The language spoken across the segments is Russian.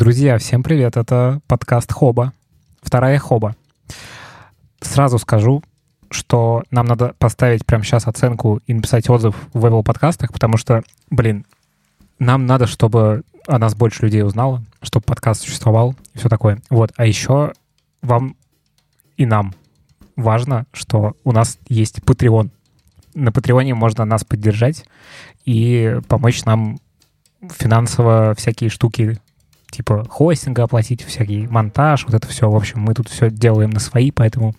Друзья, всем привет. Это подкаст Хоба. Вторая Хоба. Сразу скажу, что нам надо поставить прямо сейчас оценку и написать отзыв в Apple подкастах, потому что, блин, нам надо, чтобы о нас больше людей узнало, чтобы подкаст существовал и все такое. Вот. А еще вам и нам важно, что у нас есть Patreon. На Патреоне можно нас поддержать и помочь нам финансово всякие штуки типа хостинга оплатить, всякий монтаж, вот это все. В общем, мы тут все делаем на свои, поэтому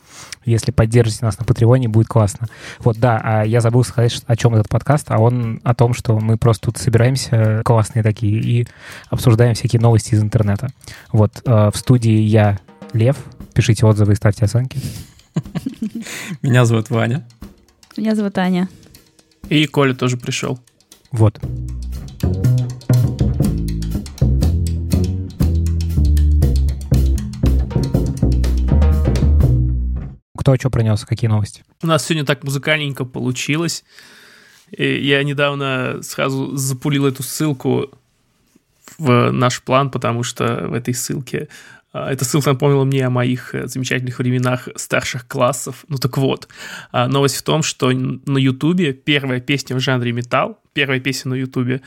если поддержите нас на Патреоне, будет классно. Вот, да, а я забыл сказать, о чем этот подкаст, а он о том, что мы просто тут собираемся, классные такие, и обсуждаем всякие новости из интернета. Вот, э, в студии я, Лев, пишите отзывы и ставьте оценки. Меня зовут Ваня. Меня зовут Аня. И Коля тоже пришел. Вот. Кто что принес, какие новости? У нас сегодня так музыкальненько получилось. Я недавно сразу запулил эту ссылку в наш план, потому что в этой ссылке а, эта ссылка напомнила мне о моих э, замечательных временах старших классов. Ну так вот, а, новость в том, что на Ютубе первая песня в жанре металл, первая песня на Ютубе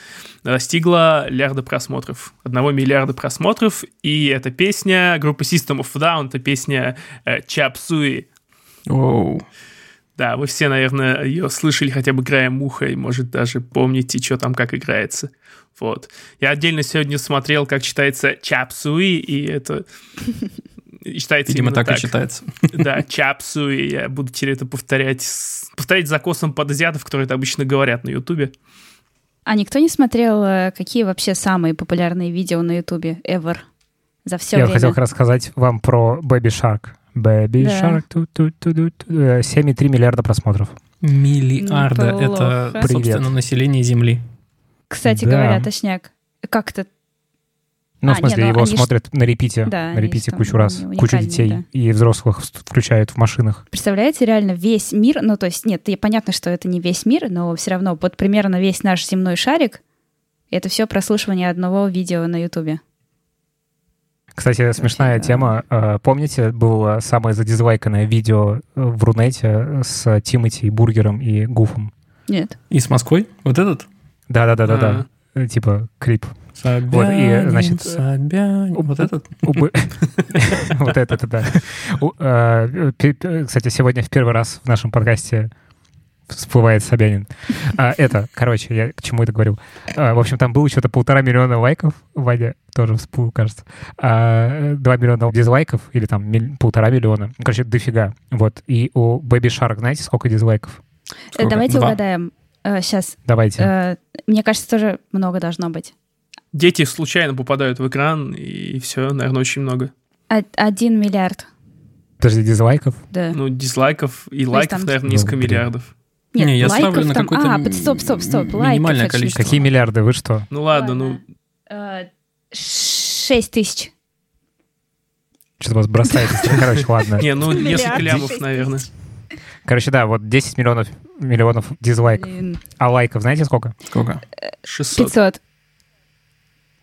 достигла миллиарда просмотров. Одного миллиарда просмотров, и эта песня группы System of Down, это песня Chap Suey. Оу. Да, вы все, наверное, ее слышали хотя бы краем уха, и, может, даже помните, что там как играется. Вот. Я отдельно сегодня смотрел, как читается Чапсуи, и это читается Видимо, именно так, и читается. Да, Чапсуи. Я буду теперь это повторять, повторять за косом под азиатов, которые это обычно говорят на Ютубе. А никто не смотрел, э, какие вообще самые популярные видео на Ютубе ever за все Я время? хотел как раз сказать вам про Baby Shark. Baby Да. Shark. ту -ту -ту -ту -ту. Э, 7,3 миллиарда просмотров. Миллиарда. Ну, Это, плохо. собственно, Привет. население Земли. Кстати Да. говоря, точняк. Как-то Ну, А, в смысле, не, ну, его они ж- смотрят на репите, Да, на они репите ж там кучу раз, куча детей да. и взрослых включают в машинах. Представляете, реально весь мир, ну то есть, нет, понятно, что это не весь мир, но все равно вот примерно весь наш земной шарик, это все прослушивание одного видео на Ютубе. Кстати, смешная да. тема. Э, Помните, было самое задизлайканное видео э, в Рунете с Тимати, Бургером и Гуфом? Нет. И с Москвой? Вот этот? Да-да-да-да-да. Э, Типа клип. Собянин, Вот, и, значит, Собянин. Вот этот? Убы- Вот это, это да. Э, Кстати, сегодня в первый раз в нашем подкасте всплывает Собянин. А, Это, короче, я к чему это говорю. А, В общем, там было что-то полтора миллиона лайков. Ваня тоже всплыл, кажется. А, Два миллиона дизлайков или там миль- полтора миллиона. Ну, Короче, дофига. Вот. И у Baby Shark, знаете, сколько дизлайков? Э, Сколько? Давайте Два. угадаем. Сейчас. Давайте. мне кажется, тоже много должно быть. Дети случайно попадают в экран, и все, наверное, очень много. Один миллиард. Подожди, дизлайков? Да. Ну, дизлайков и лайков, там- наверное, несколько Ну, миллиардов. Нет, Не, я лайков ставлю на там... какое-то А, под- стоп, стоп, стоп. м- Лайков минимальное количество. Какие миллиарды? Вы что? Ну ладно, ну, Э, Шесть тысяч. Что-то вас бросает. Короче, ладно. не, ну, несколько лямов, наверное. Короче, да, вот 10 миллионов миллионов дизлайков. Блин. А лайков знаете сколько? Сколько? 600. 500.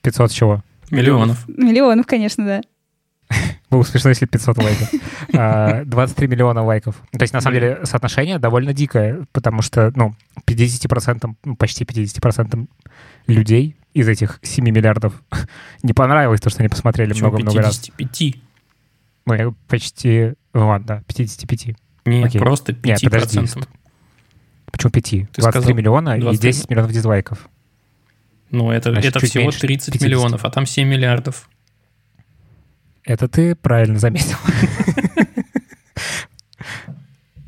500 чего? Миллионов. Миллионов, конечно, да. Было смешно, если 500 лайков. А, 23 миллиона лайков. То есть, на самом деле, соотношение довольно дикое, потому что, ну, 50%, ну, почти 50% людей из этих 7 миллиардов не понравилось то, что они посмотрели много-много раз. 55? Ну, я почти... Ну, ладно, да, 55. Нет, Окей. просто Нет, 5%. подожди. Почему 5? 23 сказал миллиона и 23. 10 миллионов дизлайков. Ну, это, Значит, это всего меньше 30 50. миллионов, а там 7 миллиардов. Это ты правильно заметил.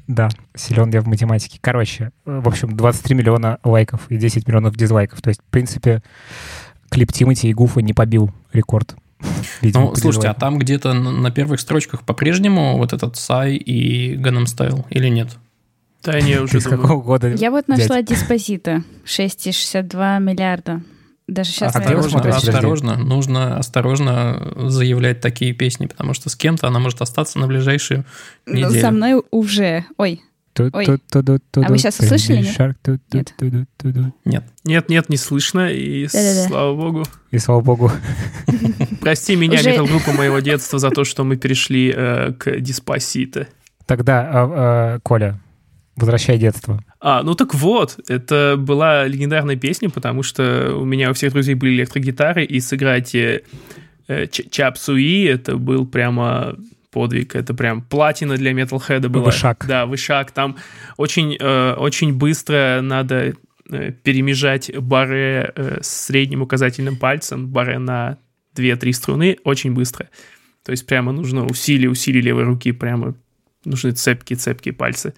Да, силен я в математике. Короче, э, в общем, 23 миллиона лайков и 10 миллионов дизлайков. То есть, в принципе, клип Тимати и Гуфа не побил рекорд. Видимо, Ну, слушайте, а дизлайкам. там где-то на первых строчках по-прежнему вот этот Сай и Gangnam Style или нет? Да, не, уже думаю. какого года? Я вот нашла диспозита. 6,62 миллиарда. Даже сейчас... А Осторожно? Подожди. осторожно. Нужно осторожно заявлять такие песни, потому что с кем-то она может остаться на ближайшую Ну, неделю. со мной уже... Ой, Ой. А вы щас услышали, нет? Нет. Нет. Нет, нет, не слышно, и Да-да-да. слава богу. И слава богу. Прости меня, Уже- метал-группа моего детства, за то, что мы перешли э, к Диспосито. Тогда, а, а, Коля, возвращай детство. А, ну так вот, это была легендарная песня, потому что у меня у всех друзей были электрогитары, и сыграть э, э, Ч- Чап Суи, это был прямо подвиг, это прям платина для металлхеда была. Вышаг. Да, вышаг. Там очень, э, очень быстро надо э, перемежать баре э, с средним указательным пальцем, баре на 2-3 струны, очень быстро. То есть прямо нужно усилие, усилие левой руки, прямо нужны цепкие-цепкие пальцы.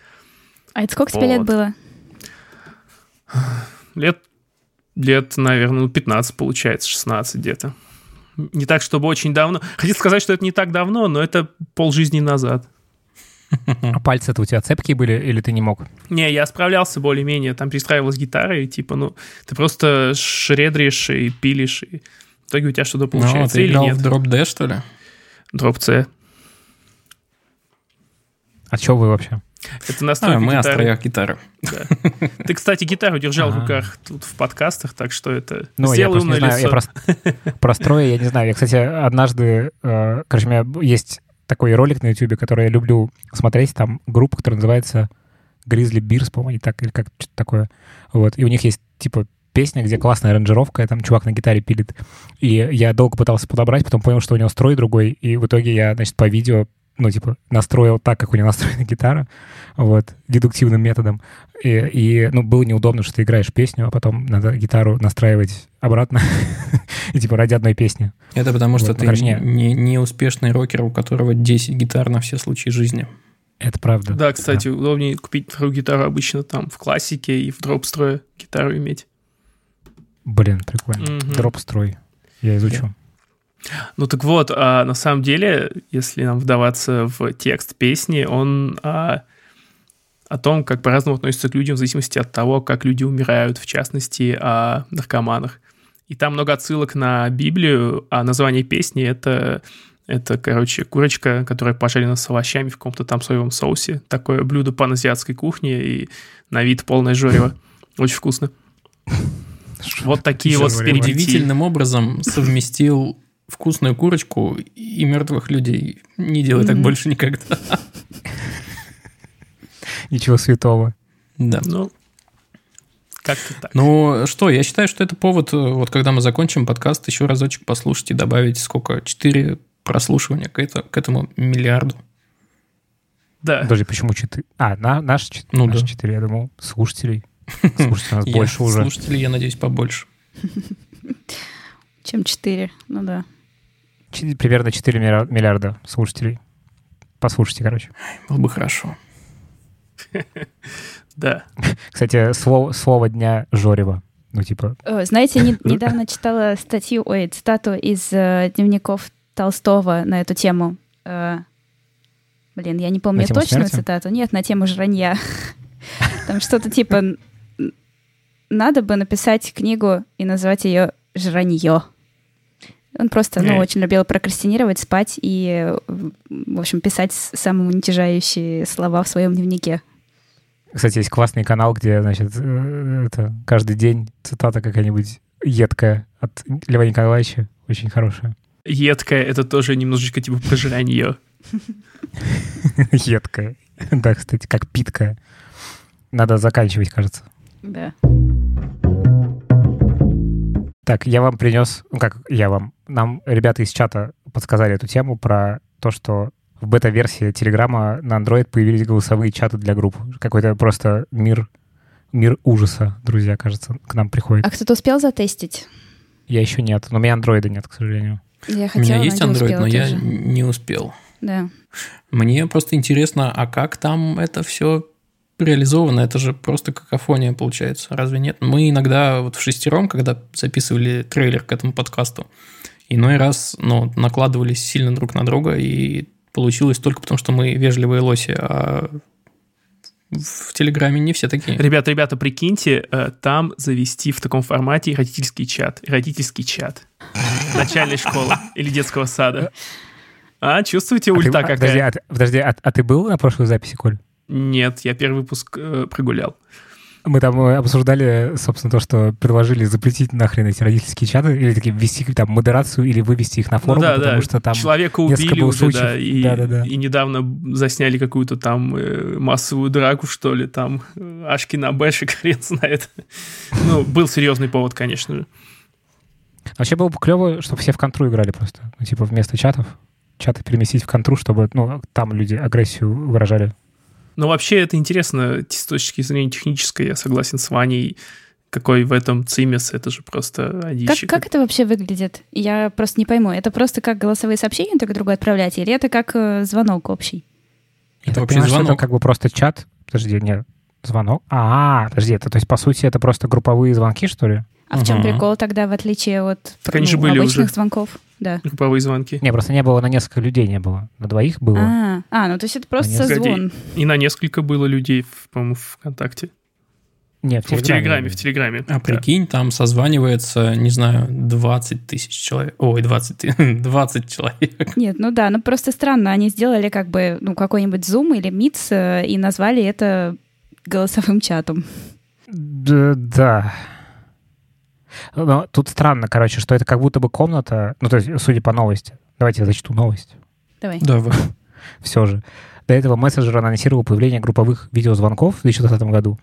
А это сколько тебе лет было? Лет, лет, наверное, ну, 15 получается, 16 где-то. Не так, чтобы очень давно. Хотел сказать, что это не так давно, но это полжизни назад. А пальцы-то у тебя цепкие были или ты не мог? Не, я справлялся более-менее. Там пристраивалась гитара, и типа, ну, ты просто шредришь и пилишь, и в итоге у тебя что-то Ну, получается ты или играл нет. в Drop D, что ли? Дроп C. А что вы вообще? Это настройка А, мы о гитары. строях гитары. Да. Ты, кстати, гитару держал в Ага. руках тут в подкастах, так что это... Ну, Сделай умное знаю, я лицо. просто про строи я не знаю. Я, кстати, однажды, э, короче, у меня есть такой ролик на YouTube, который я люблю смотреть, там группа, которая называется Grizzly Bears, по-моему, так, или как что-то такое. Вот, и у них есть, типа, песня, где классная аранжировка, там чувак на гитаре пилит. И я долго пытался подобрать, потом понял, что у него строй другой, и в итоге я, значит, по видео ну, типа, настроил так, как у него настроена гитара, вот, дедуктивным методом. И, и, ну, было неудобно, что ты играешь песню, а потом надо гитару настраивать обратно, и, типа, ради одной песни. Это потому, что Вот, ты короче, не- не, не успешный рокер, у которого 10 гитар на все случаи жизни. Это правда. Да, кстати, удобнее купить вторую гитару обычно там в классике и в дроп-строе гитару иметь. Блин, прикольно. Мгм. Дроп-строй. Я изучу. Ну так вот, а, на самом деле, если нам вдаваться в текст песни, он а, о том, как по-разному относятся к людям в зависимости от того, как люди умирают, в частности, о наркоманах. И там много отсылок на Библию, а название песни это, это, короче, курочка, которая пожарена с овощами в каком-то там соевом соусе. Такое блюдо паназиатской кухни и на вид полное жорево. Очень вкусно. Вот такие вот перипетии. Удивительным образом совместил вкусную курочку и мертвых людей. Не делай так больше никогда. Ничего святого. Да. Ну, как-то так. Ну что, я считаю, что это повод, э, вот когда мы закончим подкаст, еще разочек послушать и добавить сколько? Четыре прослушивания к, это, к этому миллиарду. Да. Подожди, почему четыре? А, на, наши чет- Ну наши да. четыре, я думал, слушателей. Слушателей у нас больше уже. Слушателей, я надеюсь, побольше. Чем 4. Ну да. Примерно 4 миллиар- миллиарда слушателей. Послушайте, короче. Было бы хорошо. Да. Кстати, слово, слово дня Жорева. Ну, типа, Э, Знаете, не- недавно читала статью, ой, цитату из э, дневников Толстого на эту тему. Э, блин, я не помню точную смерти? цитату. Нет, на тему жранья. Там что-то типа надо бы написать книгу и назвать ее «Жранье». Он просто, ну, очень любил прокрастинировать, спать и, в общем, писать с- самоуничижающие слова в своем дневнике. Кстати, есть классный канал, где, значит, э, это каждый день цитата какая-нибудь едкая от Льва Николаевича. Очень хорошая. Едкая — это тоже немножечко типа пожирание. Едкая. Да, кстати, как питкая. Надо заканчивать, кажется. Да. Так, я вам принес, ну как я вам, нам ребята из чата подсказали эту тему про то, что в бета-версии Телеграма на Android появились голосовые чаты для групп. Какой-то просто мир, мир ужаса, друзья, кажется, к нам приходит. А кто-то успел затестить? Я еще нет, но у меня андроида нет, к сожалению. Я У хотела, меня есть успела но я тоже. не успел. Да. Мне просто интересно, а как там это все реализовано? Это же просто какофония получается, разве нет? Мы иногда вот в шестером, когда записывали трейлер к этому подкасту, иной раз ну, накладывались сильно друг на друга, и получилось только потому, что мы вежливые лоси, а в Телеграме не все такие. Ребята, ребята, прикиньте, э, там завести в таком формате родительский чат. Родительский чат. Начальной школы или детского сада. А, чувствуете А ты- ульта а, подожди, какая? а, подожди, а, а ты был на прошлой записи, Коль? Нет, я первый выпуск э, прогулял. Мы там э, обсуждали, собственно, то, что предложили запретить нахрен эти родительские чаты, или такие ввести там модерацию, или вывести их на форум, ну, да, потому да. что там Человека убили уже, случаев. да, и, Да-да-да. и недавно засняли какую-то там э, массовую драку, что ли, там э, Ашки на Бэшек, хрен знает. Ну, был серьезный повод, конечно же. Вообще было бы клево, чтобы все в контру играли просто. Ну, типа вместо чатов. Чаты переместить в контру, чтобы ну, там люди агрессию выражали. Но вообще это интересно с точки зрения технической, я согласен с Ваней, какой в этом цимес, это же просто Как, одище. как это вообще выглядит? Я просто не пойму. Это просто как голосовые сообщения друг другу отправлять, или это как э, звонок общий? Это вообще понимаю, что это звонок. как бы просто чат. Подожди, нет, звонок. А, подожди, это то есть по сути это просто групповые звонки, что ли? А в чем прикол тогда, в отличие от Так они ну, же были обычных уже. звонков? Да. Групповые звонки. Не, просто не было на несколько людей не было. На двоих было. А, а, ну то есть это просто Понятно. созвон. И на несколько было людей, в- по-моему, ВКонтакте. Не, в В Телеграме. Телеграме, в Телеграме. А Да. прикинь, там созванивается, не знаю, 20 тысяч человек. Ой, 20, ты- 20 человек. Нет, ну да, ну просто странно. Они сделали как бы ну какой-нибудь Zoom или Meet э, и назвали это голосовым чатом. Да, да. Но тут странно, короче, что это как будто бы комната, ну, то есть, судя по новости. Давайте я зачту новость. Давай. Давай. Все же. До этого мессенджер анонсировал появление групповых видеозвонков в 2020 году.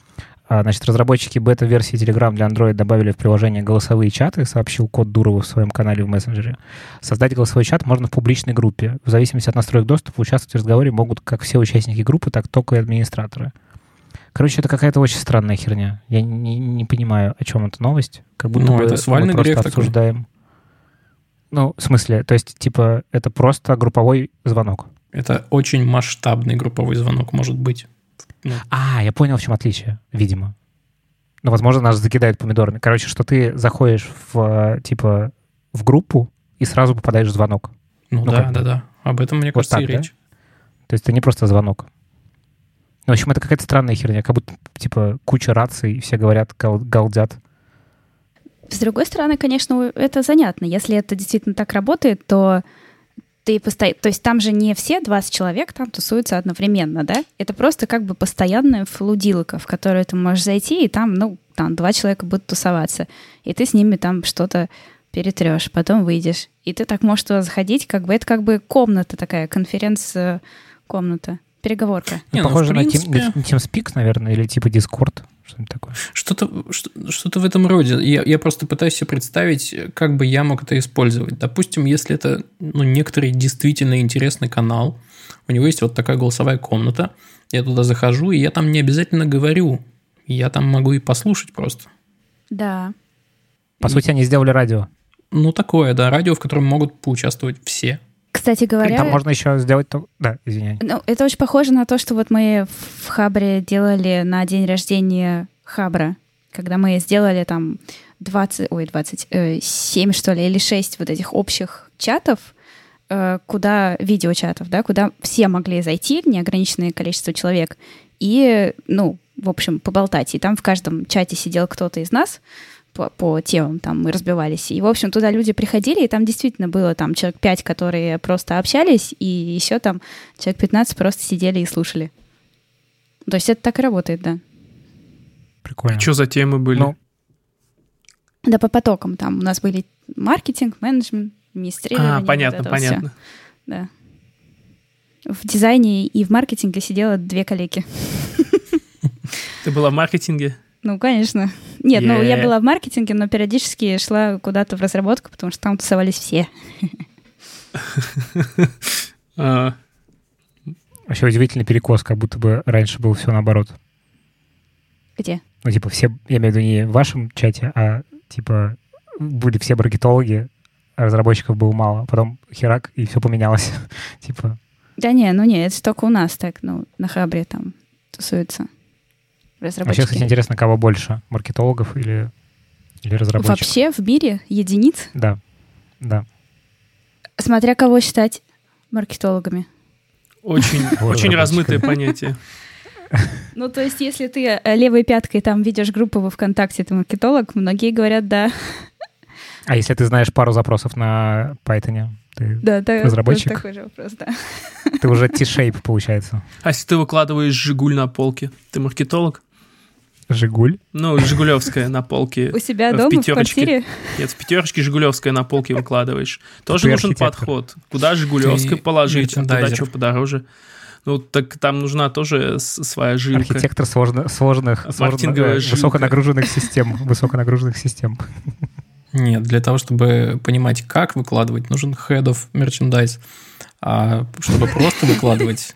А, Значит, разработчики бета-версии Telegram для Android добавили в приложение голосовые чаты, сообщил код Дурова в своем канале в мессенджере. Создать голосовой чат можно в публичной группе. В зависимости от настроек доступа участвовать в разговоре могут как все участники группы, так только и администраторы. Короче, это какая-то очень странная херня. Я не, не понимаю, о чем эта новость. Как будто Ну, бы это мы просто грех такой. обсуждаем. Ну, в смысле, то есть, типа, это просто групповой звонок. Это очень масштабный групповой звонок может быть. Ну, А, я понял, в чем отличие, видимо. Ну, возможно, нас закидают помидорами. Короче, что ты заходишь в, типа, в группу и сразу попадаешь в звонок. ну, Ну, да, да, да. Об этом, мне Вот кажется, так, и да? речь. То есть это не просто звонок. В общем, это какая-то странная херня. Как будто, типа, куча раций, все говорят, гал- галдят. С другой стороны, конечно, это занятно. Если это действительно так работает, то ты постоянно... То есть там же не все 20 человек там тусуются одновременно, да? Это просто как бы постоянная флудилка, в которую ты можешь зайти, и там, ну, там два человека будут тусоваться. И ты с ними там что-то перетрешь, потом выйдешь. И ты так можешь туда заходить, как бы это как бы комната такая, конференц-комната, переговорка. Не, Ну, ну, в похоже на, принципе- Team, на TeamSpeak, наверное, или типа Discord. Что-нибудь такое. Что-то что- что-то в этом роде. Я, я просто пытаюсь себе представить, как бы я мог это использовать. Допустим, если это ну, некоторый действительно интересный канал, у него есть вот такая голосовая комната, я туда захожу, и я там не обязательно говорю. Я там могу и послушать просто. Да. По сути, они сделали радио. Ну, такое, да, радио, в котором могут поучаствовать все. Кстати говоря... Там можно еще сделать... Да, извиняй. Ну, это очень похоже на то, что вот мы в Хабре делали на день рождения Хабра, когда мы сделали там 20, ой, 27, что ли, или 6 вот этих общих чатов, э, куда видеочатов, да, куда все могли зайти, неограниченное количество человек, и, ну, в общем, поболтать. И там в каждом чате сидел кто-то из нас, по, по темам там мы разбивались. И, в общем, туда люди приходили, и там действительно было там человек 5, которые просто общались, и еще там человек 15 просто сидели и слушали. То есть это так и работает, да. Прикольно. Что за темы были? Ну, Да по потокам там у нас были маркетинг, менеджмент, администрирование. а, понятно, вот понятно. всё. Да. В дизайне и в маркетинге сидело две коллеги. Ты была в маркетинге? Ну, конечно. Нет, ну я была в маркетинге, но периодически шла куда-то в разработку, потому что там тусовались все. А, вообще удивительный перекос, как будто бы раньше было все наоборот. Где? Ну, типа, все, я имею в виду не в вашем чате, а, типа, были все маркетологи, а разработчиков было мало. Потом херак, и все поменялось. типа, Да не, ну не, это только у нас так, ну, на Хабре там тусуются вообще, разработчики. кстати, интересно, кого больше, маркетологов или, или разработчиков? Вообще в мире единиц, Да, да. смотря кого считать маркетологами. Очень, очень размытое понятие. Ну, то есть, если ты э, левой пяткой там ведешь группу во ВКонтакте, ты маркетолог, многие говорят, да, А если ты знаешь пару запросов на Python, ты, да, да, Разработчик. такой же вопрос, да. ты уже T-shape получается. А если ты выкладываешь «Жигуль» на полке, ты маркетолог? Жигуль? Ну, Жигулевская на полке. У себя в дома, в пятерочке. квартире? Нет, в пятерочке Жигулевская на полке выкладываешь. Тоже Ты нужен архитектор. подход. Куда Жигулевская Ты положить, туда что подороже. Ну, так там нужна тоже своя жилка. Архитектор сложно- сложных, сложных, э, высоконагруженных систем. Высоконагруженных систем. Нет, для того, чтобы понимать, как выкладывать, нужен head of merchandise. А чтобы просто выкладывать,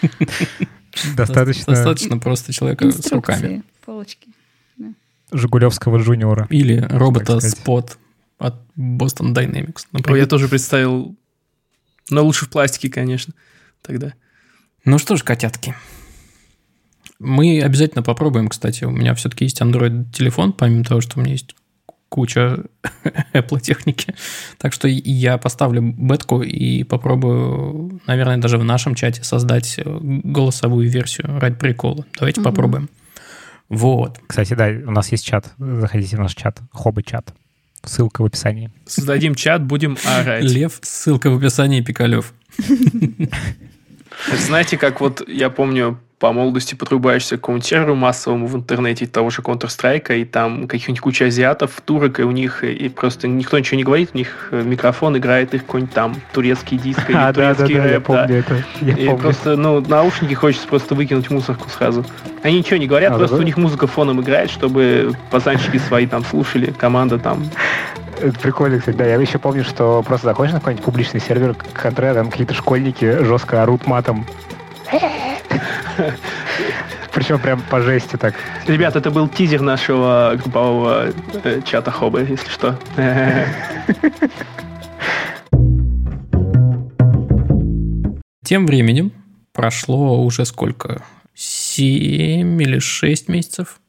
Достаточно достаточно просто человека с руками. Полочки. Жигулевского джуниора. Или робота. Spot от Boston Dynamics, например. я тоже представил... Но лучше в пластике, конечно, тогда. Ну что ж, котятки. Мы обязательно попробуем, кстати. У меня все-таки есть Android-телефон, помимо того, что у меня есть куча Apple техники. Так что я поставлю бетку и попробую, наверное, даже в нашем чате создать э, голосовую версию ради прикола. Давайте Мгм. попробуем. Вот. Кстати, да, у нас есть чат. Заходите в наш чат. Хобы-чат. Ссылка в описании. Создадим чат, будем орать. Лев, ссылка в описании, Пикалев. Знаете, как вот я помню, по молодости подрубаешься к какому-нибудь серверу массовому в интернете того же Counter-Strike, и там каких-нибудь куча азиатов, турок, и у них и просто никто ничего не говорит, у них э, микрофон играет их какой-нибудь там турецкий диск или А, да, да, турецкий да, я рэп, да. помню это. Я И помню. просто, ну, наушники хочется просто выкинуть мусорку сразу. Они ничего не говорят, А, просто да? у них музыка фоном играет, чтобы пацанчики свои там слушали, команда там. Это прикольно, кстати, да. Я еще помню, что просто заходишь на какой-нибудь публичный сервер контре, там какие-то школьники жестко орут матом. Причем прям по жести так. Ребят, это был тизер нашего группового э, чата Хобы, если что. Тем временем прошло уже сколько? 7 или 6 месяцев?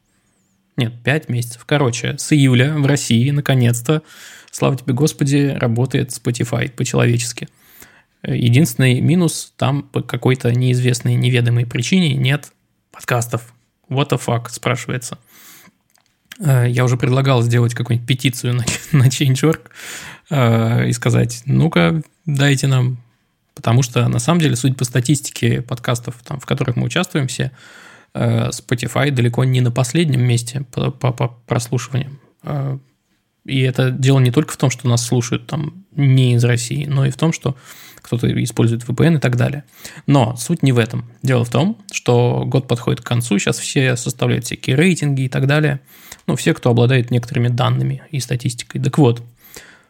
Нет, 5 месяцев. Короче, с июля в России наконец-то, слава тебе Господи, работает Spotify по-человечески. Единственный минус, там по какой-то неизвестной, неведомой причине нет подкастов. What the fuck, спрашивается. Э, Я уже предлагал сделать какую-нибудь петицию на, на Change.org э, и сказать, ну-ка, дайте нам Потому что, на самом деле, судя по статистике подкастов, там, в которых мы участвуем все, э, Spotify далеко не на последнем месте по, по- по прослушиваниям. И это дело не только в том, что нас слушают там не из России, но и в том, что кто-то использует VPN и так далее. Но суть не в этом. Дело в том, что год подходит к концу, сейчас все составляют всякие рейтинги и так далее. Ну, все, кто обладает некоторыми данными и статистикой. Так вот,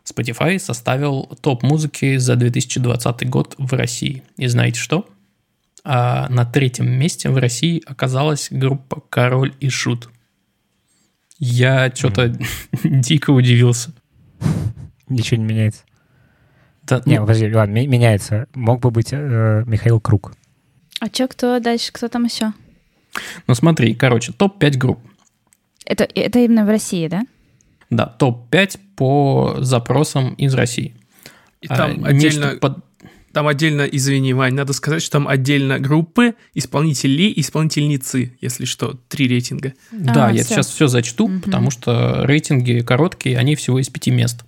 Spotify составил топ музыки за 2020 год в России. И знаете что? А на третьем месте в России оказалась группа Король и Шут. Я что-то дико удивился. Ничего не меняется. Да, Не, ну, подожди, ладно, ме- меняется. Мог бы быть э, Михаил Круг. А чё, кто дальше, кто там еще? ну смотри, короче, топ-5 групп. Это, это именно в России, да? Да, топ-5 по запросам из России. И А, там нечто отдельно, под- там отдельно, извини, Вань, надо сказать, что там отдельно группы, исполнители и исполнительницы, если что, три рейтинга. Да, А, я всё. сейчас все зачту, Мгм. потому что рейтинги короткие, они всего из пяти мест.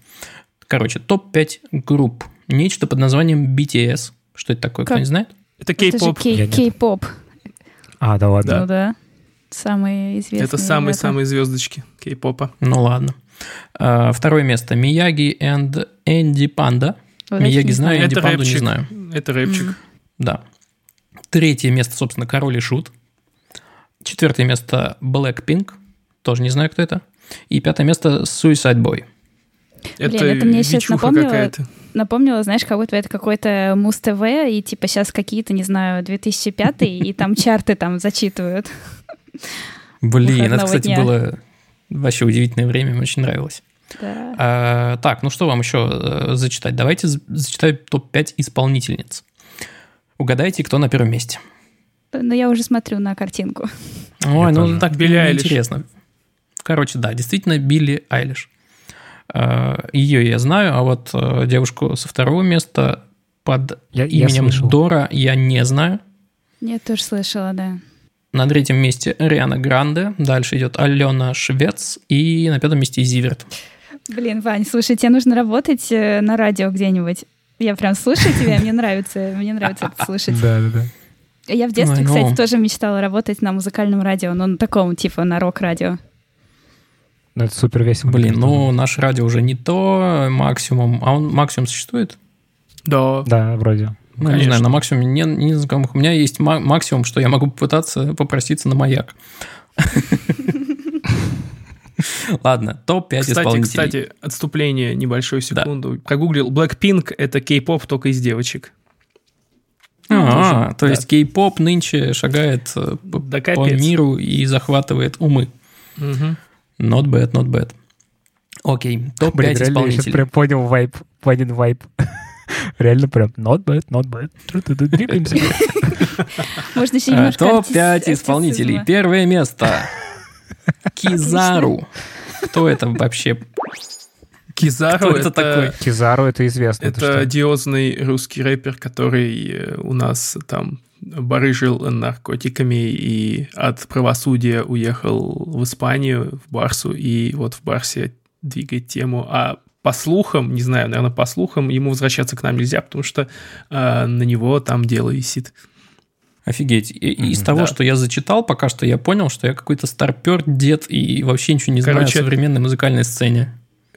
Короче, топ-5 групп. Нечто под названием BTS. Что это такое, Как? кто не знает? Это Это кей-поп. нет. кей-поп. А, да ладно. Ну да. Самые известные. Это самые-самые звездочки кей-попа. Ну ладно. А, Второе место. Мияги and Энди Панда. Вот это Мияги знаю. Энди Это Панду не знаю. Это рэпчик. Мгм. Да. Третье место, собственно, Король и Шут. Четвертое место Blackpink. Тоже не знаю, кто это. И пятое место Suicide Boy. Это, это мне бичуха напомнило- какая-то. Напомнила, знаешь, как будто это какой-то Муз-ТВ, и типа сейчас какие-то, не знаю, 2005 и там чарты там зачитывают. Блин, это, кстати, дня. было вообще удивительное время, мне очень нравилось. Да. А, так, ну что вам еще э, зачитать? Давайте зачитаю топ-5 исполнительниц. Угадайте, кто на первом месте. Но я уже смотрю на картинку. Ой, ну тоже. так Билли Айлиш. интересно. Короче, да, действительно, Билли Айлиш. А, Ее я знаю, а вот э, девушку со второго места под Я, я именем слышал. Дора я не знаю. Я тоже слышала, да. На третьем месте Риана Гранде, дальше идет Алена Швец и на пятом месте Зиверт. Блин, Вань, слушай, тебе нужно работать э, на радио где-нибудь. Я прям слушаю тебя, мне нравится, мне нравится это слушать. Да, да, да. Я в детстве, ну. кстати, тоже мечтала работать на музыкальном радио, но на таком, типа, на рок-радио. Ну, это супер весело. Блин, ну наше радио уже не то максимум. А он максимум существует? Да. Да, вроде. Ну, не знаю, на максимуме не, не знакомых. У меня есть ма- максимум, что я могу попытаться попроситься на маяк. Ладно, топ-5 Кстати, исполнителей. кстати, отступление небольшую секунду. Прогуглил. Blackpink — это кей-поп только из девочек. А, Тоже, то да. есть кей-поп нынче шагает э, по, Да по миру и захватывает умы. Мгм. Not bad, not bad. Окей, Блин, топ-5 реально, я сейчас исполнителей. прям понял вайп, Ванин вайп. Реально прям not bad, not bad. Двигаемся. Можно еще А, немножко Топ-5 артис- исполнителей. Первое место. Кизару. Кто это вообще? Кизару это это такой? Кизару это известно. Это что? одиозный русский рэпер, который э, у нас там барыжил наркотиками и от правосудия уехал в Испанию, в Барсу, и вот в Барсе двигает тему. А по слухам, не знаю, наверное, по слухам, ему возвращаться к нам нельзя, потому что э, на него там дело висит. Офигеть. И- и из того, да. что я зачитал, пока что я понял, что я какой-то старпер, дед и вообще ничего не знаю Короче, о современной музыкальной сцене.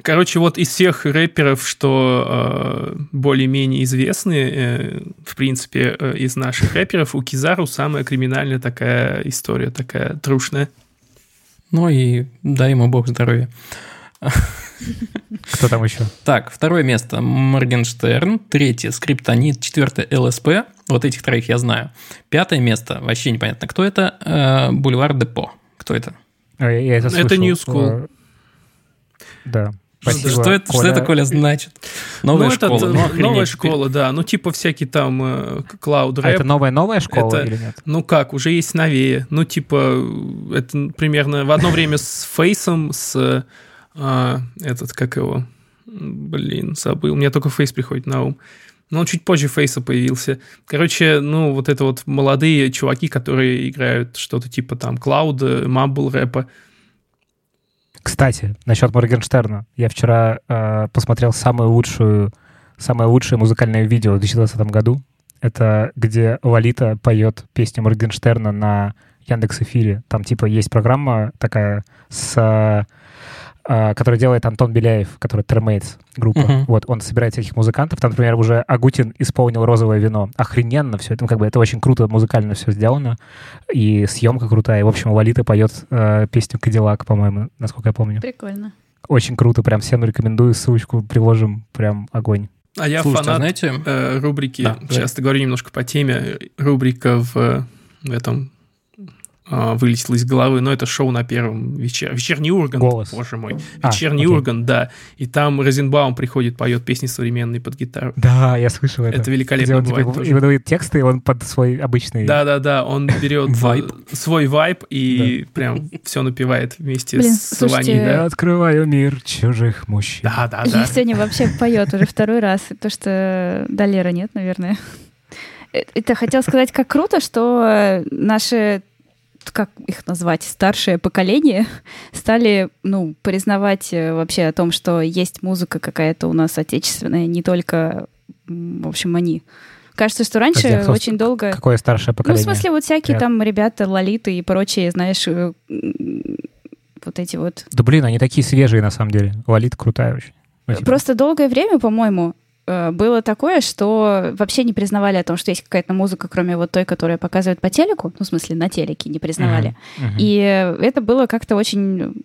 Короче, вот из всех рэперов, что э, более-менее известны, э, в принципе, э, из наших рэперов, у Кизару самая криминальная такая история, такая трушная. Ну и дай ему бог здоровья. Кто там еще? Так, второе место Моргенштерн, третье Скриптонит, четвертое ЛСП. Вот этих троих я знаю. Пятое место, вообще непонятно, кто это, э, Бульвар Депо. Кто это? А, Я, это Это слышал. New School. Э, Да. Спасибо, что, это, что это, Коля, значит? Новая ну, это школа. т- ну, новая школа, да. Ну, типа всякий там э, клауд А это новая-новая школа Это- или нет? Ну как, уже есть новее. Ну, типа, это примерно в одно время с Фейсом, с а, этот, как его, блин, забыл. У меня только Фейс приходит на ум. Но он чуть позже Фейса появился. Короче, ну, вот это вот молодые чуваки, которые играют что-то типа там клауда, мамбл рэпа. Кстати, насчет Моргенштерна. Я вчера э, посмотрел самую лучшую, самое лучшее музыкальное видео в 2020 году. Это где Лолита поет песню Моргенштерна на Яндекс Эфире. Там типа есть программа такая с который делает Антон Беляев, который Термейтс группа. Мгм. Вот, он собирает всяких музыкантов. Там, например, уже Агутин исполнил «Розовое вино». Охрененно все это. Ну, как бы это очень круто музыкально все сделано. И съемка крутая. И, в общем, Лолита поет э, песню «Кадиллак», по-моему, насколько я помню. Прикольно. Очень круто, прям всем рекомендую, ссылочку приложим, прям огонь. А я Слушайте, а фанат знаете, э, рубрики, Да, говори. часто говорю немножко по теме, рубрика в, в этом а, вылетела из головы, но это шоу на первом вечер. Вечерний Ургант, Голос. боже мой. А, Вечерний окей. Ургант, да. И там Розенбаум приходит, поет песни современные под гитару. Да, я слышал это. Это Где великолепно он типа, бывает тоже. и выдает тексты, и он под свой обычный... Да-да-да, он берет э, свой вайб и прям все напевает вместе Блин, с слушайте, Ваней, Я да. открываю мир чужих мужчин. Да-да-да. Я сегодня вообще поет уже второй раз, то что Далера нет, наверное. Э, Это хотел сказать, как круто, что э, наши как их назвать, старшее поколение стали, ну, признавать э, вообще о том, что есть музыка какая-то у нас отечественная, не только, в общем, они. Кажется, что раньше Подожди, а очень долго... Какое старшее Ну, в поколение? смысле, вот всякие Я- там ребята, лолиты и прочие, знаешь, э, вот эти вот Да блин, они такие свежие на самом деле. Лолита крутая очень. Ну, типа, Просто долгое время, по-моему, было такое, что вообще не признавали о том, что есть какая-то музыка, кроме вот той, которая показывают по телеку, ну, в смысле, на телеке не признавали. мгм. И э, это было как-то очень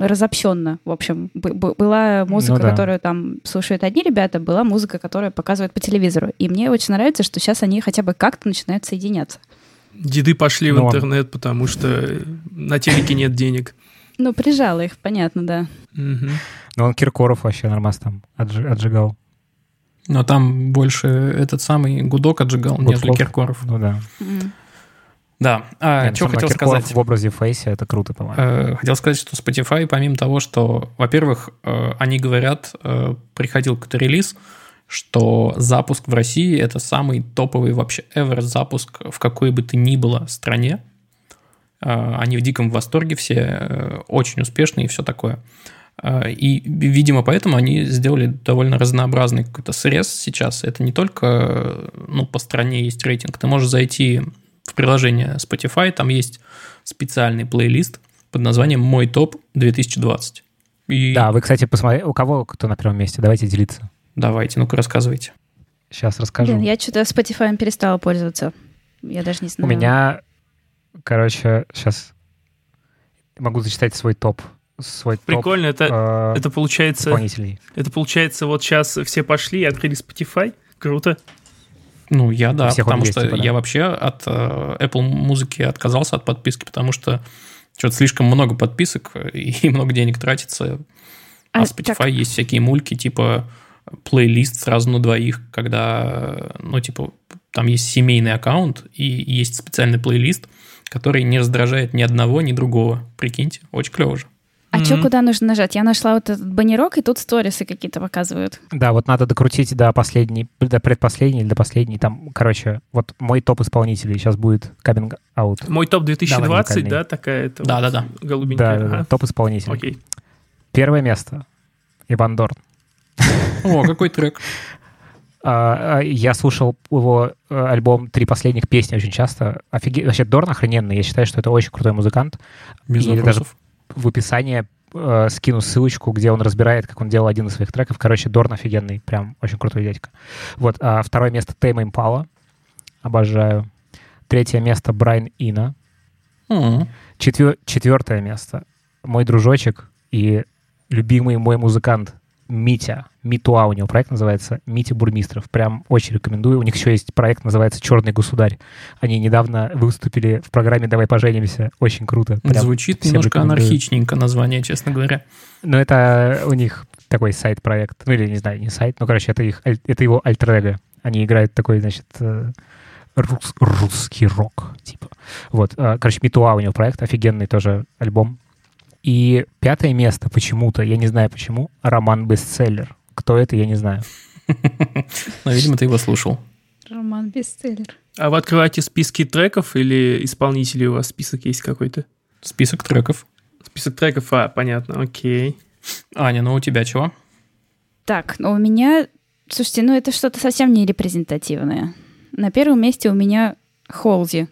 разобщенно. В общем, Б- б- была музыка, Ну да. которую там слушают одни ребята, была музыка, которая показывают по телевизору. И мне очень нравится, что сейчас они хотя бы как-то начинают соединяться. Деды пошли в Ну, а- интернет, потому что на телеке нет денег. Ну, прижало их, понятно, да. Ну, он Киркоров вообще нормас там отжи- отжигал. Но там больше этот самый гудок отжигал, нежели Гудков. Киркоров. Ну да. Да, а, Нет, что хотел Киркоров сказать? в образе Фейси, это круто, по-моему. Э, Хотел сказать, что Spotify, помимо того, что, во-первых, э, они говорят, э, приходил какой-то релиз, что запуск в России это самый топовый вообще ever запуск в какой бы то ни было стране. Они в диком восторге все, очень успешные и все такое. Э, И, видимо, поэтому они сделали довольно разнообразный какой-то срез сейчас. Это не только э, ну, по стране есть рейтинг. Ты можешь зайти в приложение Spotify, там есть специальный плейлист под названием «Мой топ 2020». И Да, вы, кстати, посмотрите, у кого кто на первом месте, давайте делиться. давайте, ну-ка рассказывайте. Сейчас расскажу. Блин, я что-то Spotify перестала пользоваться. Я даже не У знаю. меня, короче, сейчас могу зачитать свой топ. Свой топ Прикольно, это, э, это получается, исполнителей. это получается, вот сейчас все пошли и открыли Spotify. Круто. Ну, я да, Всех потому есть, что типа, да. я вообще от э, Apple музыки отказался от подписки, потому что что-то слишком много подписок и много денег тратится. А, А, в Spotify так. есть всякие мульки, типа плейлист сразу на двоих, когда, ну, типа, там есть семейный аккаунт и есть специальный плейлист, который не раздражает ни одного, ни другого. Прикиньте, очень клево же. А что, Мгм. куда нужно нажать? Я нашла вот этот баннерок, и тут сторисы какие-то показывают. Да, вот надо докрутить до последней, до предпоследней или до последней. Там, короче, вот мой топ исполнителей сейчас будет coming out. Мой топ 2020, уникальный. да, такая это Да, вот да, да. голубенькая. Да, да, да, ага. топ исполнителей. Окей. Первое место. Иван Дорн. О, какой трек. А, а, Я слушал его э, альбом «Три последних песни» очень часто. Офиге... Вообще, Дорн охрененный. Я считаю, что это очень крутой музыкант. Без Или вопросов. В описании э, скину ссылочку, где он разбирает, как он делал один из своих треков. Короче, Дорн офигенный, прям очень крутой дядька. Вот, а второе место Тейма Импала. Обожаю. Третье место Брайан Ина. М. Четвер- четвертое место мой дружочек и любимый мой музыкант Митя. Митуа у него проект называется Митя Бурмистров. Прям очень рекомендую. У них еще есть проект, называется «Черный государь». Они недавно выступили в программе «Давай поженимся». Очень круто. Прям Звучит немножко рекомендую. анархичненько название, честно говоря. Но это у них такой сайт-проект. Ну или, не знаю, не сайт, но, короче, это, их, это его альтер Они играют такой, значит, э, рус- русский рок, типа. Вот. э, Короче, Митуа у него проект, офигенный тоже альбом. И пятое место почему-то, я не знаю почему, роман-бестселлер. Кто это, я не знаю. Но, видимо, ты его слушал. Роман бестселлер. А вы открываете списки треков или исполнителей у вас список есть какой-то? Список треков. Список треков, а, понятно, окей. Аня, ну у тебя чего? Так, ну у меня... Слушайте, ну это что-то совсем не репрезентативное. На первом месте у меня Холзи.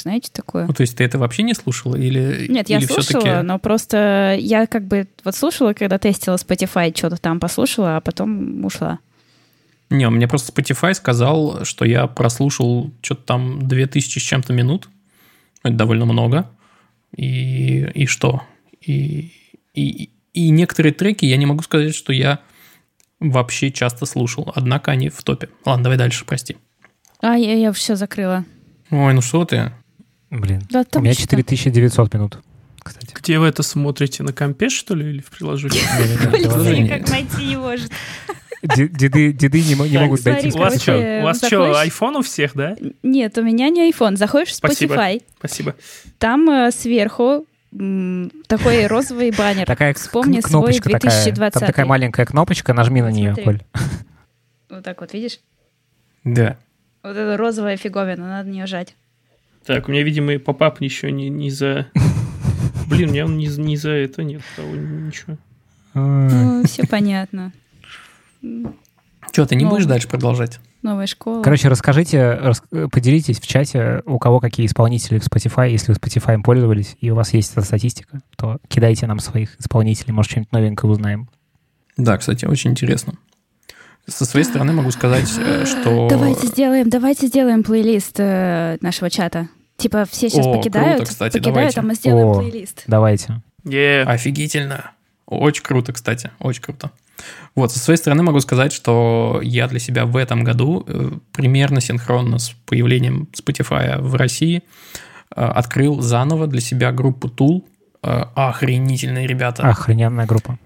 Знаете такое? Ну, то есть ты это вообще не слушала? Или, Нет, я или слушала, всё-таки- но просто я как бы вот слушала, когда тестила Spotify, что-то там послушала, а потом ушла. Не, мне просто Spotify сказал, что я прослушал что-то там 2000 с чем-то минут. Это довольно много. И, и что? И, и, и некоторые треки я не могу сказать, что я вообще часто слушал. Однако они в топе. Ладно, давай дальше, прости. А, я, я все закрыла. Ой, ну что ты? Блин. Да, У меня что? 4900 минут, кстати. Где вы это смотрите? На компе, что ли, или в приложении? Блин, как найти не может. Де- Деды, деды не, не Так, могут дойти. У вас что, у вас что, заходишь- iPhone у всех, да? Нет, у меня не iPhone. Заходишь в Спасибо. Spotify, Спасибо. там э, сверху такой розовый баннер. Такая Вспомни свой кнопочка такая. 2020. Там такая маленькая кнопочка, нажми на нее. Коль. Вот так вот, видишь? Да. Вот эта розовая фиговина, надо на нее жать. Так, у меня, видимо, и попап еще не, не за... Блин, у меня он не, за- не за это нет того, ничего. Ой. Ну, все понятно. Что, ты не будешь дальше продолжать? Новая школа. Короче, расскажите, рас- поделитесь в чате, у кого какие исполнители в Spotify. Если вы Spotify пользовались, и у вас есть эта статистика, то кидайте нам своих исполнителей, может, что-нибудь новенькое узнаем. Да, кстати, очень интересно. Со своей стороны могу сказать, э, что... Давайте сделаем, давайте сделаем плейлист э, нашего чата. Типа все сейчас О, покидают, круто, кстати, покидают, давайте. а мы сделаем О. плейлист. Давайте. Е, Офигительно. Очень круто, кстати, очень круто. Вот, со своей стороны могу сказать, что я для себя в этом году э, примерно синхронно с появлением Spotify в России э, открыл заново для себя группу Tool. Э, Охренительные ребята. Охрененная группа.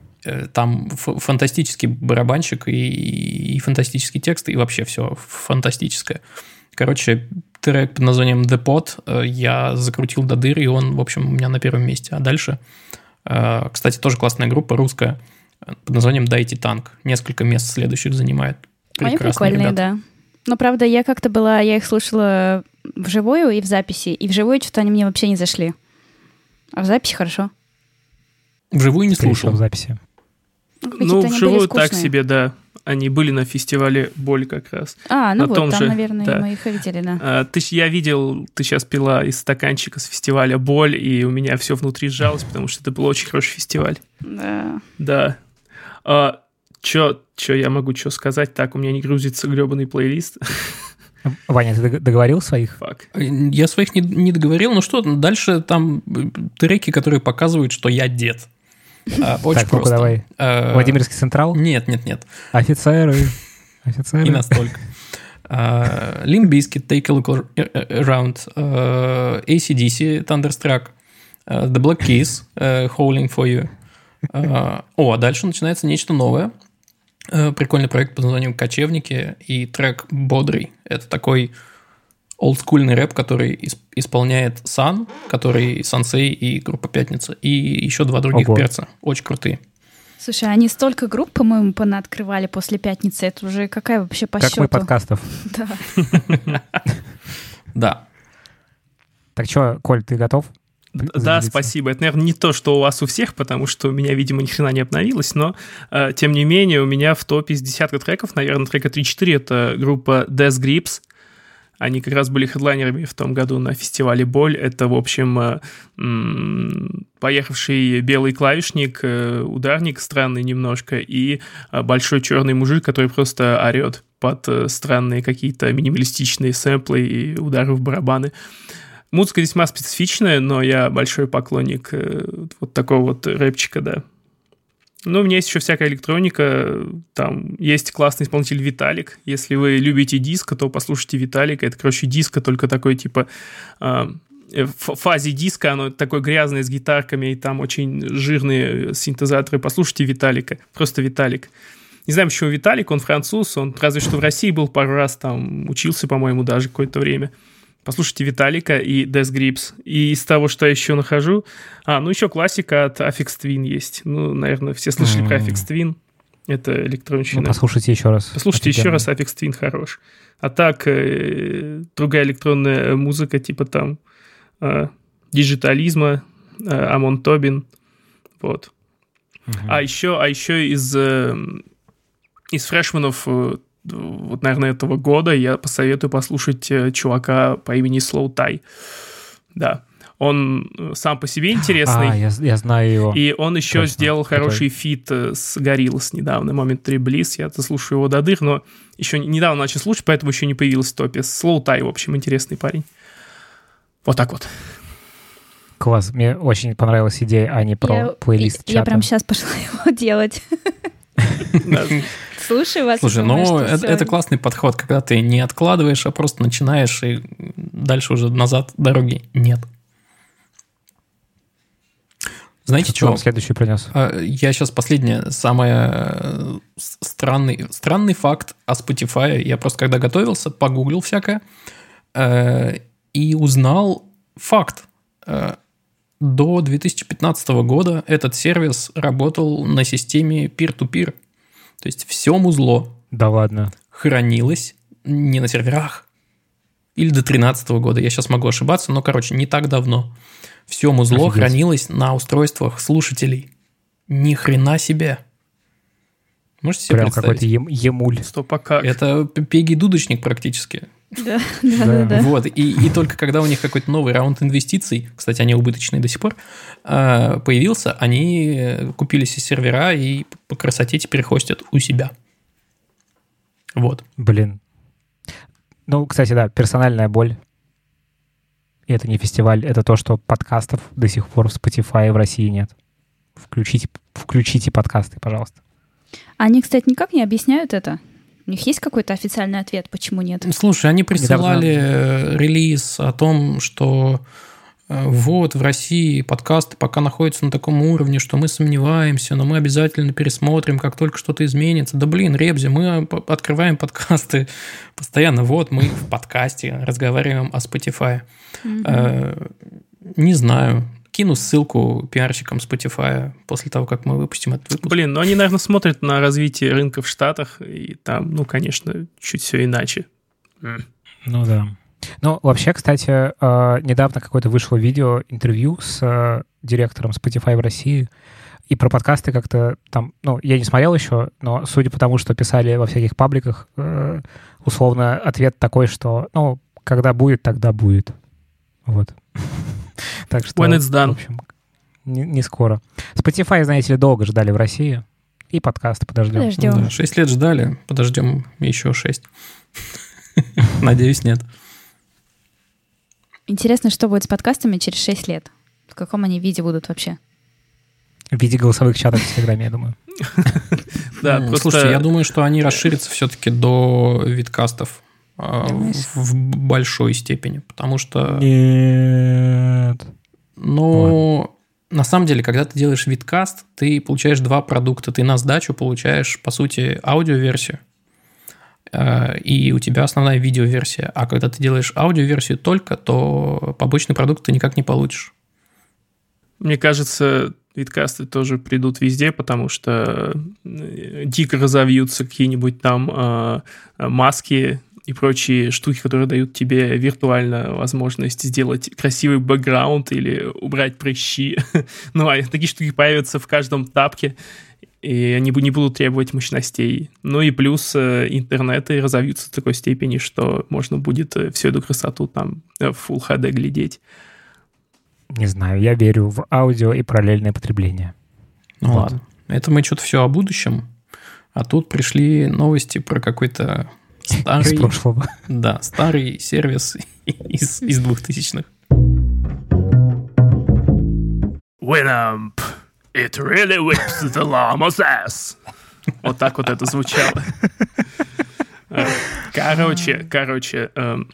Там фантастический барабанщик и, и фантастический текст, и вообще все фантастическое. Короче, трек под названием The Pot э, я закрутил до дыр, и он, в общем, у меня на первом месте. А дальше, э, кстати, тоже классная группа русская э, под названием «Дайте танк». Несколько мест следующих занимает. Они Прекрасные прикольные, ребята. да. Но правда, я как-то была, я их слушала вживую и в записи, и вживую что-то они мне вообще не зашли. А в записи хорошо. Вживую не слушал. в записи. ну, они были вживую так себе, да. Они были на фестивале «Боль» как раз. А, ну На вот, том там, же, наверное, да. мы их и видели, да. А, ты, я видел, ты сейчас пила из стаканчика с фестиваля «Боль», и у меня все внутри сжалось, потому что это был очень хороший фестиваль. Да. Да. А, чё, чё я могу что сказать? Так, у меня не грузится гребаный плейлист. Ваня, ты дог- договорил своих? Фак. Я своих не, не договорил, ну что, дальше там э, треки, которые показывают, что я дед. А, Очень так, просто. давай. Э, Владимирский Централ? Нет, нет, нет. Офицеры. Офицеры. Не настолько. Uh, Limp Bizkit, Take a Look Around, uh, ACDC, Thunderstruck, The Black Keys, Howling for You. О, а дальше начинается нечто новое. Прикольный проект под названием «Кочевники» и трек «Бодрый». Это такой олдскульный рэп, который исп- исполняет Сан, который Сансей и группа «Пятница», и еще два других Ого. перца. Очень крутые. Слушай, они столько групп, по-моему, понаоткрывали после пятницы. Это уже какая вообще по Как счету? мой подкастов. Да. Да. Так что, Коль, ты готов? Да, спасибо. Это, наверное, не то, что у вас у всех, потому что у меня, видимо, ни хрена не обновилось, но, э, тем не менее, у меня в топе из десятка треков, наверное, трека 3-4 — это группа Death Grips. Они как раз были хедлайнерами в том году на фестивале «Боль». Это, в общем, э, поехавший белый клавишник, э, ударник странный немножко, и э, большой черный мужик, который просто орет под странные какие-то минималистичные сэмплы и удары в барабаны. Музыка весьма специфичная, но я большой поклонник вот такого вот рэпчика, да. Ну, у меня есть еще всякая электроника. Там есть классный исполнитель Виталик. Если вы любите диско, то послушайте Виталика. Это, короче, диско, только такой, типа, а, э, в фазе диска, оно такое грязное с гитарками, и там очень жирные синтезаторы. Послушайте Виталика. Просто Виталик. Не знаю, почему Виталик, он француз, он разве что в России был пару раз, там учился, по-моему, даже какое-то время. Послушайте Виталика и Death Grips. И из того, что я еще нахожу... А, ну еще классика от Affix Twin есть. Ну, наверное, все слышали про М. Affix Twin. Это электронщина. Ну, послушайте еще раз. Послушайте еще Офигенно. раз, Affix Twin хорош. А так, э, другая электронная музыка, типа там э, Дижитализма, э, Амон Тобин. Вот. Мгм. А еще, а еще из, э, из фрешменов, вот, наверное, этого года я посоветую послушать э, чувака по имени Slowthai. Да. Он э, сам по себе интересный. А, я, я знаю его. И он еще Точно, сделал хороший фит э, с Gorillaz недавно, Momentary Bliss. Я слушаю его до дыр, но еще не- недавно начал слушать, поэтому еще не появился в топе. Slowthai, в общем, интересный парень. Вот так вот. Класс. Мне очень понравилась идея, а не про Я- плейлист Я чата. прям сейчас пошла его делать. Слушай вас. Слушай, думаю, ну это, это классный подход, когда ты не откладываешь, а просто начинаешь, и дальше уже назад дороги нет. Знаете, Что следующий принес? Я сейчас последнее, самое странный, странный факт о Spotify. Я просто когда готовился, погуглил всякое э, и узнал факт. Э, До 2015 года этот сервис работал на системе peer-to-peer. То есть все музло Да ладно. хранилось не на серверах. Или до 2013 года, я сейчас могу ошибаться, но, короче, не так давно. Все музло Офигеть. хранилось на устройствах слушателей. Ни хрена себе. Можете себе Прям представить? какой-то ем- емуль. Стоп, а как? Это Пеги Дудочник практически. Да, да, да, да. Вот, и, и только когда у них какой-то новый раунд инвестиций, кстати, они убыточные до сих пор, а, появился, они купили все сервера и по красоте теперь хостят у себя. Вот. Блин. Ну, кстати, да, персональная боль. И это не фестиваль, это то, что подкастов до сих пор в Spotify в России нет. Включите, включите подкасты, пожалуйста. Они, кстати, никак не объясняют это. У них есть какой-то официальный ответ, почему нет? Слушай, они присылали э, релиз о том, что э, вот в России подкасты пока находятся на таком уровне, что мы сомневаемся, но мы обязательно пересмотрим, как только что-то изменится. Да блин, Ребзи, мы открываем подкасты постоянно. Вот мы в подкасте разговариваем о Spotify. Э, Не знаю. Кину ссылку пиарщикам Spotify после того, как мы выпустим этот выпуск. Блин, ну они, наверное, смотрят на развитие рынка в Штатах, и там, ну, конечно, чуть все иначе. Ну да. Ну, вообще, кстати, э, недавно какое-то вышло видео, интервью с э, директором Spotify в России, и про подкасты как-то там, ну, я не смотрел еще, но судя по тому, что писали во всяких пабликах, э, условно, ответ такой, что, ну, когда будет, тогда будет. Вот. Так что, When it's done. в общем, не, не скоро. Spotify, знаете ли, долго ждали в России. И подкасты подождем. Подождем. Да, 6 лет ждали, подождем еще 6. Надеюсь, нет. Интересно, что будет с подкастами через 6 лет? В каком они виде будут вообще? В виде голосовых чатов в Телеграме, я думаю. Да, просто... Слушайте, я думаю, что они расширятся все-таки до видкастов? В, в большой степени, потому что, Нет. ну, на самом деле, когда ты делаешь видкаст, ты получаешь два продукта. Ты на сдачу получаешь, по сути, аудиоверсию, э, и у тебя основная видеоверсия. А когда ты делаешь аудиоверсию только, то побочный продукт ты никак не получишь. Мне кажется, видкасты тоже придут везде, потому что э, дико разовьются какие-нибудь там э, маски и прочие штуки, которые дают тебе виртуально возможность сделать красивый бэкграунд или убрать прыщи. ну, а такие штуки появятся в каждом тапке, и они не будут требовать мощностей. Ну и плюс э, интернеты разовьются до такой степени, что можно будет э, всю эту красоту там э, в Full HD глядеть. Не знаю, я верю в аудио и параллельное потребление. Ну Вот. ладно. Это мы что-то все о будущем. А тут пришли новости про какой-то Из старый, прошлого. да, старый сервис из, из 2000-х. Winamp, it really whips the llama's ass. Вот так вот это звучало. Э, Короче, короче, эм,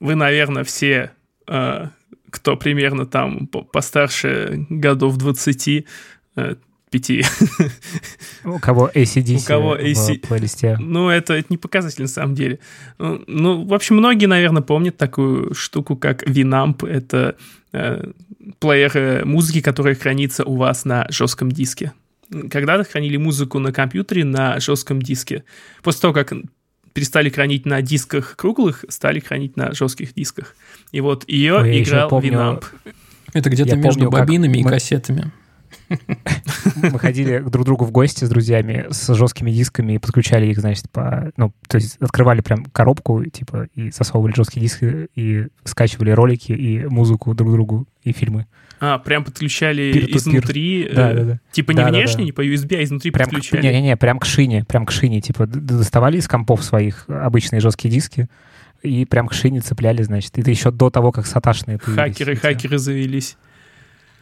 вы, наверное, все, э, кто примерно там по- постарше годов 20, э, пяти. У кого ACDC У кого в AC плейлисте. Ну, это, это не показатель на самом деле. Ну, Ну, в общем, многие, наверное, помнят такую штуку, как Winamp. Это э, плеер э, музыки, который хранится у вас на жестком диске. Когда-то хранили музыку на компьютере на жестком диске. После того, как перестали хранить на дисках круглых, стали хранить на жестких дисках. И вот ее Ой, играл помню, Winamp. Это где-то между помню, как бобинами и мы- кассетами. Мы ходили к друг другу в гости с друзьями с жесткими дисками и подключали их, значит, по... Ну, то есть открывали прям коробку, типа, и засовывали жесткие диски, и скачивали ролики, и музыку друг другу, и фильмы. А, прям подключали изнутри. э, Да, да, да. Типа не Да, внешне, да. не по USB, а изнутри Прям к, подключали. не-не-не, прям к шине, прям к шине, типа, доставали из компов своих обычные жесткие диски, и прям к шине цепляли, значит. Это еще до того, как саташные появились. Хакеры, эти. хакеры завелись.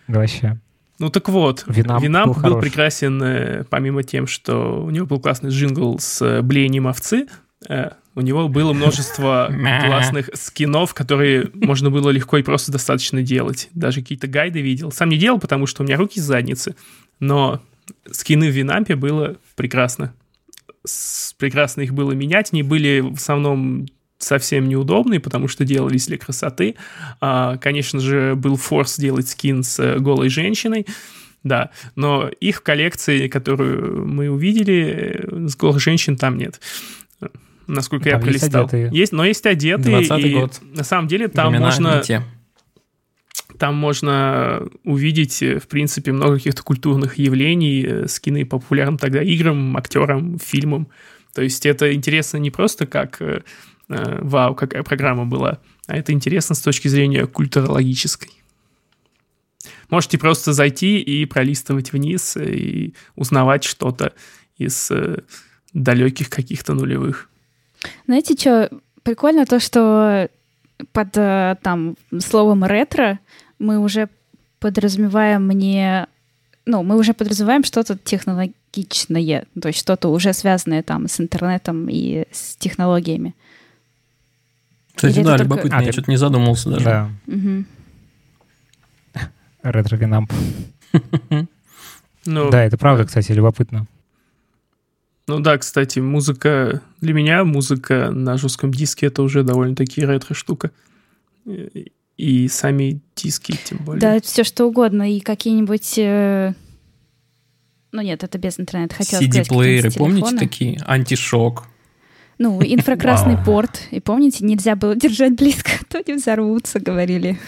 Да, Вообще. Ну так вот, Winamp Winamp был был, прекрасен, э, помимо тем, что у него был классный джингл с э, блеянием овцы, э, у него было множество классных скинов, которые можно было легко и просто достаточно делать. Даже какие-то гайды видел. Сам не делал, потому что у меня руки с задницы, но скины в Винампе было прекрасно. Прекрасно их было менять. Они были в основном совсем неудобные, потому что делались для красоты. А, конечно же, был форс делать скин с э, голой женщиной. Да, но их коллекции, которую мы увидели, э, с голых женщин там нет. Насколько я Там есть пролистал. одетые. Есть, но есть одетые. 20-й и год. На самом деле там Времена можно не те. там можно увидеть, э, в принципе, много каких-то культурных явлений, скины популярным тогда играм, актерам, фильмам. То есть это интересно не просто как вау, какая программа была, а это интересно с точки зрения культурологической. Можете просто зайти и пролистывать вниз э, и узнавать что-то из э, далеких каких-то нулевых. Знаете, что прикольно то, что под э, там словом ретро мы уже подразумеваем не, ну, мы уже подразумеваем что-то технологичное, то есть что-то уже связанное там с интернетом и с технологиями. Кстати, Или да, только- любопытно, А, я ты- что-то не задумался даже. Да, Мгм. ретро-винамп. Ну, Да, это правда, кстати, любопытно. Ну да, кстати, музыка... Для меня музыка на жестком диске это уже довольно-таки ретро-штука. И- И сами диски тем более. Да, все что угодно и какие-нибудь. э, Ну нет, это без интернета. Хотела CD-плееры, помните такие? Антишок. Ну, инфракрасный Вау. порт. И помните, нельзя было держать близко, а то не взорвутся, говорили.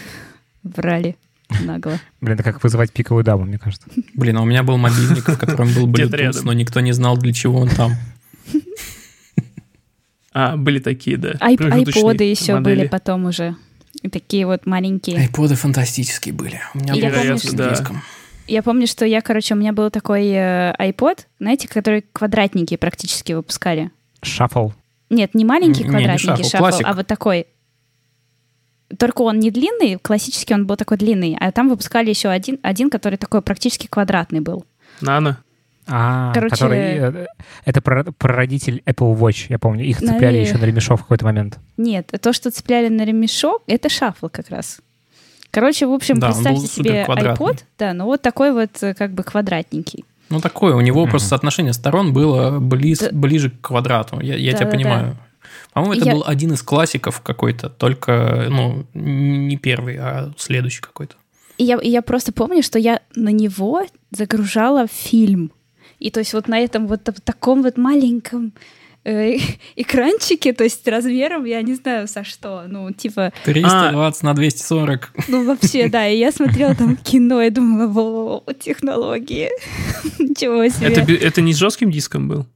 Врали. нагло. Блин, это как вызывать пиковую даму, мне кажется. Блин, а у меня был мобильник, в котором был Bluetooth, но никто не знал, для чего он там. А, были такие, да. Ай- промежуточные Айподы еще модели. были потом уже. И такие вот маленькие. Айподы фантастические были. У меня Я был помню, с что- да. Я помню, что я, короче, у меня был такой э, iPod, знаете, который квадратники практически выпускали. Шаффл. Нет, не маленький Не, не квадратненький шафл, шафл, классик. а вот такой. Только он не длинный, классический он был такой длинный, а там выпускали еще один, один, который такой практически квадратный был. Нано. А, Короче- который... э, Это прар- прародитель Apple Watch, я помню. Их цепляли Наверное. еще на ремешок в какой-то момент. Нет, то, что цепляли на ремешок, это шафл как раз. Короче, в общем, Да, представьте себе iPod, да, ну вот такой вот э, как бы квадратненький. Ну, такое. У него Мгм. просто соотношение сторон было близ, Да. ближе к квадрату. Я, я тебя Да-да-да. понимаю. По-моему, это Я- был один из классиков какой-то, только, ну, не первый, а следующий какой-то. И я, и я просто помню, что я на него загружала фильм. И то есть вот на этом вот та- таком вот маленьком э, экранчике, то есть размером, я не знаю, со что, ну, типа, 320 на 240. ну, вообще, да, и я смотрела там кино и думала, во, технологии, ничего себе. Это, это не с жестким диском был?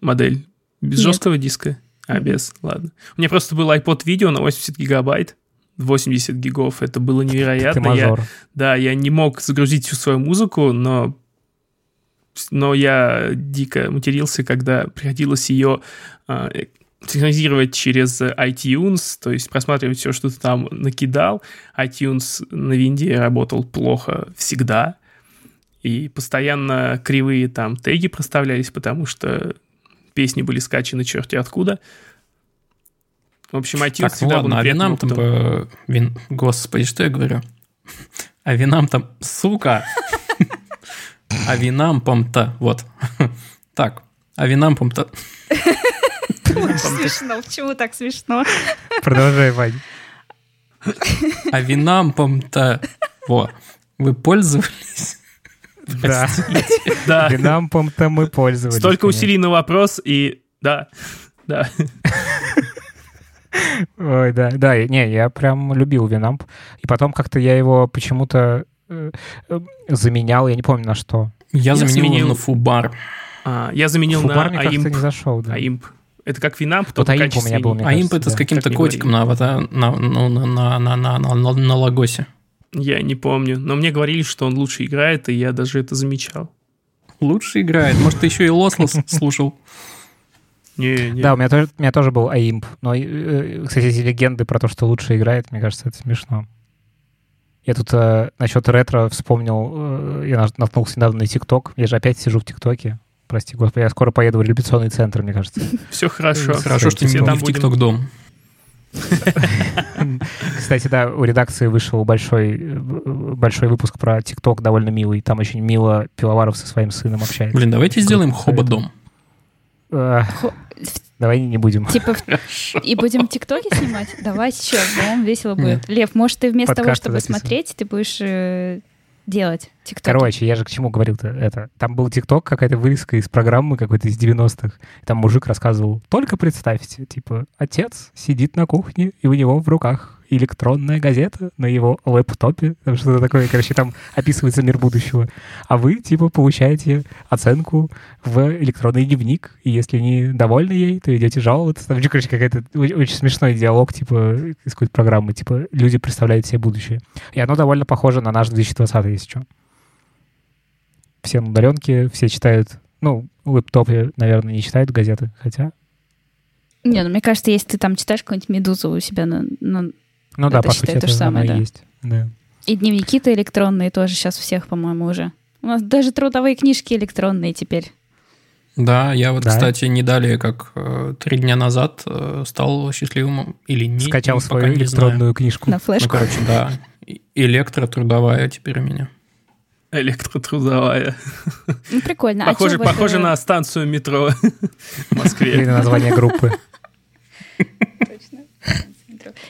Модель? Без Нет. жесткого диска? А, без, ладно. У меня просто был iPod видео на 80 гигабайт. 80 гигов, это было невероятно. Я, да, я не мог загрузить всю свою музыку, но, но я дико матерился, когда приходилось ее а, э, синхронизировать через iTunes, то есть просматривать все, что ты там накидал. iTunes на винде работал плохо всегда, и постоянно кривые там теги проставлялись, потому что песни были скачаны черти откуда. В общем, iTunes Так, всегда был ладно, а неприятным винам там... по- вин- Господи, что я говорю? А винам там... Сука! А винампом-то... Вот. Так, а винампом-то... Очень смешно, почему так смешно? Продолжай, Вань. А винампом-то... Во. Вы пользовались? Да. Да, Винампом-то мы пользовались. столько конечно. усилий на вопрос, и да, да. Ой, да, да, не, я прям любил Винамп. И потом как-то я его почему-то заменял, я не помню на что. Я Я заменил его на фубар. А, я заменил Фубар на как-то не зашел, да. AIMP. Это как Винамп, Вот только AIMP у меня был, мне А имп кажется, это с каким-то Как котиком на, аватар- на, ну, на, на, на, на, на, на, на логосе. Я не помню. Но мне говорили, что он лучше играет, и я даже это замечал. Лучше играет. Может, ты еще и Лослос слушал? Не, не. Да, у меня тоже, у меня тоже был AIMP. Но, э, кстати, эти легенды про то, что лучше играет, мне кажется, это смешно. Я тут э, насчет ретро вспомнил, э, я нат- наткнулся недавно на ТикТок. Я же опять сижу в ТикТоке. Прости, господи, я скоро поеду в репетиционный центр, мне кажется. Все хорошо. Хорошо, что не в будем- ТикТок дом. Кстати, да, у редакции вышел большой, э, большой выпуск про ТикТок, довольно милый. Там очень мило Пивоваров со своим сыном общается. Блин, давайте сделаем советую. хоба-дом. Давай не будем. Типа, и будем тиктоки снимать? Давайте, что, по-моему, весело будет. Лев, может, ты вместо того, чтобы записываем. смотреть, ты будешь э, делать тиктоки? Короче, я же к чему говорил-то это. Там был ТикТок, какая-то вырезка из программы какой-то из 90-х. И Там мужик рассказывал, только представьте, типа, отец сидит на кухне, и у него в руках электронная газета на его лэптопе, там что-то такое, короче, там описывается мир будущего. А вы, типа, получаете оценку в электронный дневник, и если не довольны ей, то идете жаловаться. Там, короче, какая-то очень, смешной диалог, типа, из какой-то программы, типа, люди представляют себе будущее. И оно довольно похоже на наш 2020, если что. Все на удаленке, все читают, ну, лэптопе, наверное, не читают газеты, хотя... Не, ну мне кажется, если ты там читаешь какую-нибудь медузу у себя на, на- Ну да, Это по считай сути, то это же самое, да. есть. Да. И дневники-то электронные тоже сейчас всех, по-моему, уже. У нас даже трудовые книжки электронные теперь. Да, я вот, Да. кстати, не далее, как э, три дня назад э, стал счастливым или не. Скачал свою не знаю. электронную книжку. На Ну, флешку. короче, да. Электротрудовая теперь у меня. Электротрудовая. Ну, прикольно. Похоже, а похоже э, на станцию метро в Или Москве. на название группы.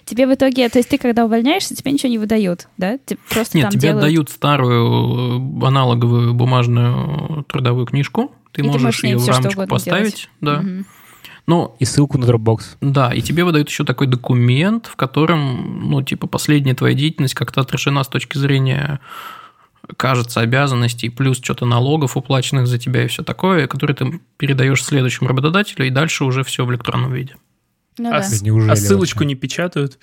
Тебе в итоге, то есть ты когда увольняешься, тебе ничего не выдают, да? Ты просто Нет, там тебе делают... дают старую э, аналоговую бумажную трудовую книжку. Ты И ты можешь можешь с ней ее в рамочку поставить, да. Мгм. Ну, И ссылку на Dropbox. да, и тебе выдают еще такой документ, в котором, ну, типа, последняя твоя деятельность как-то отражена с точки зрения, кажется, обязанностей, плюс что-то налогов, уплаченных за тебя и все такое, который ты передаешь следующему работодателю, и дальше уже все в электронном виде. Ну А да. с- Неужели а ссылочку вообще? не печатают?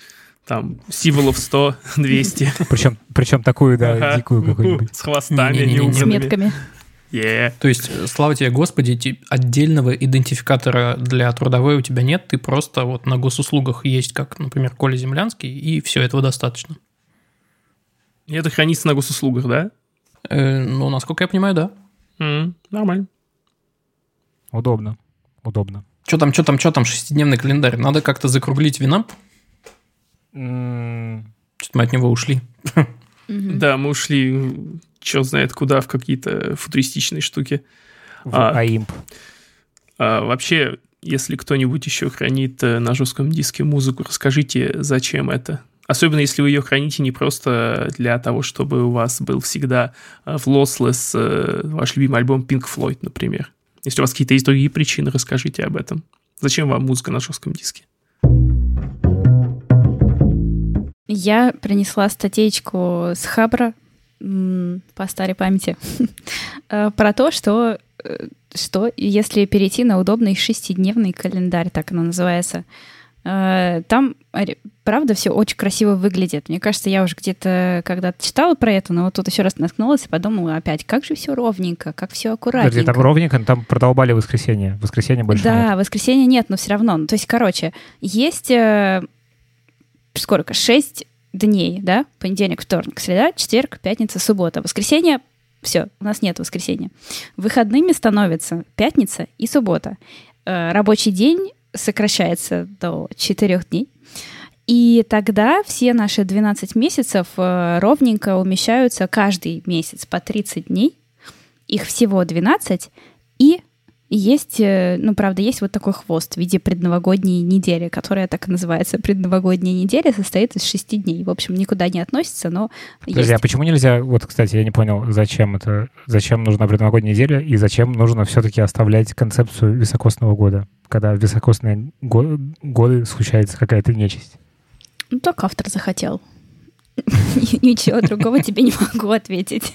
Там, символов 100, 200. Причем, причем такую, да, Ага. дикую какую-нибудь. С хвостами Не-не-не-не. С неубранными. метками. Е. То есть, э, слава тебе, Господи, отдельного идентификатора для трудовой у тебя нет, ты просто вот на госуслугах есть, как, например, Коля Землянский, и все этого достаточно. И это хранится на госуслугах, да? Э, ну, насколько я понимаю, да. М, Нормально. Удобно. Удобно. Что там, что там, что там, шестидневный календарь? Надо как-то закруглить винамп. Что-то мы от него ушли. Да, мы ушли, черт знает куда, в какие-то футуристичные штуки. В А. AIMP. А, вообще, если кто-нибудь еще хранит э, на жестком диске музыку, расскажите, зачем это. Особенно, если вы ее храните не просто для того, чтобы у вас был всегда э, в Lossless э, ваш любимый альбом Pink Floyd, например. Если у вас какие-то есть другие причины, расскажите об этом. Зачем вам музыка на жестком диске? Я принесла статейку с Хабра по старой памяти э, про то, что, э, что если перейти на удобный шестидневный календарь, так оно называется, там, ре- правда, все очень красиво выглядит. Мне кажется, я уже где-то когда-то читала про это, но вот тут еще раз наткнулась и подумала опять, как же все ровненько, как все Подожди, аккуратненько. там ровненько, но там продолбали воскресенье. Воскресенье больше Да, нет. воскресенья нет, но все равно. Ну, То есть, короче, есть э, сколько? Шесть дней, да? Понедельник, вторник, среда, четверг, пятница, суббота. Воскресенье все, у нас нет воскресенья. Выходными становятся пятница и суббота. Э, рабочий день сокращается до четырех дней. И тогда все наши 12 месяцев э, ровненько умещаются каждый месяц по 30 дней. Их всего 12. И есть, э, ну, правда, есть вот такой хвост в виде предновогодней недели, которая так и называется. Предновогодняя неделя состоит из шести дней. В общем, никуда не относится, но Подожди, а есть. почему нельзя, вот, кстати, я не понял, зачем это, зачем нужна предновогодняя неделя и зачем нужно все-таки оставлять концепцию високосного года, когда в високосные го- годы случается какая-то нечисть. Ну, так автор захотел. Ничего другого тебе не могу ответить.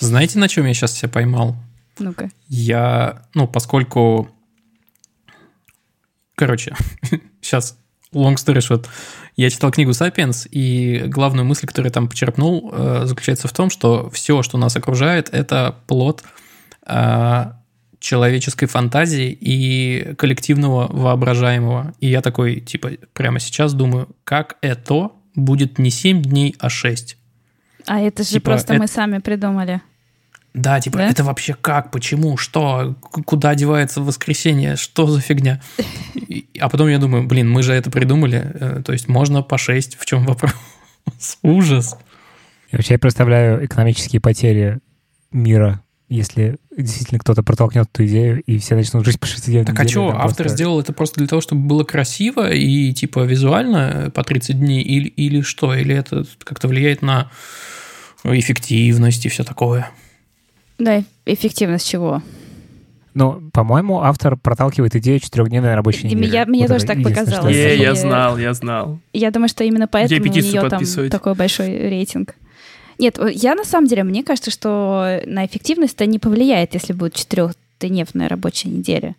Знаете, на чем я сейчас себя поймал? Ну-ка. Я, ну, поскольку... Короче, сейчас long story short. Я читал книгу «Сапиенс», и главную мысль, которую я там почерпнул, э, заключается в том, что все, что нас окружает, это плод э, человеческой фантазии и коллективного воображаемого. И я такой, типа, прямо сейчас думаю, как это будет не 7 дней, а 6. А это же Типа, просто это- мы сами придумали. Да, типа, Да? это вообще как, почему, что, куда девается воскресенье, что за фигня? И- А потом я думаю, блин, мы же это придумали, э, то есть можно по 6, в чем вопрос? Ужас. Я представляю экономические потери мира, если действительно кто-то протолкнет эту идею, и все начнут жить по 60 Так а что, автор сделал это просто для того, чтобы было красиво и типа визуально по 30 дней, или, или что? Или это как-то влияет на эффективность и все такое? Да, эффективность чего? Ну, по-моему, автор проталкивает идею четырехдневной рабочей Дима, недели. я- мне Вот тоже так показалось. что Е, я знал, я знал. Я думаю, что именно поэтому у нее там такой большой рейтинг. Нет, я на самом деле, мне кажется, что на эффективность это не повлияет, если будет четырехдневная рабочая неделя.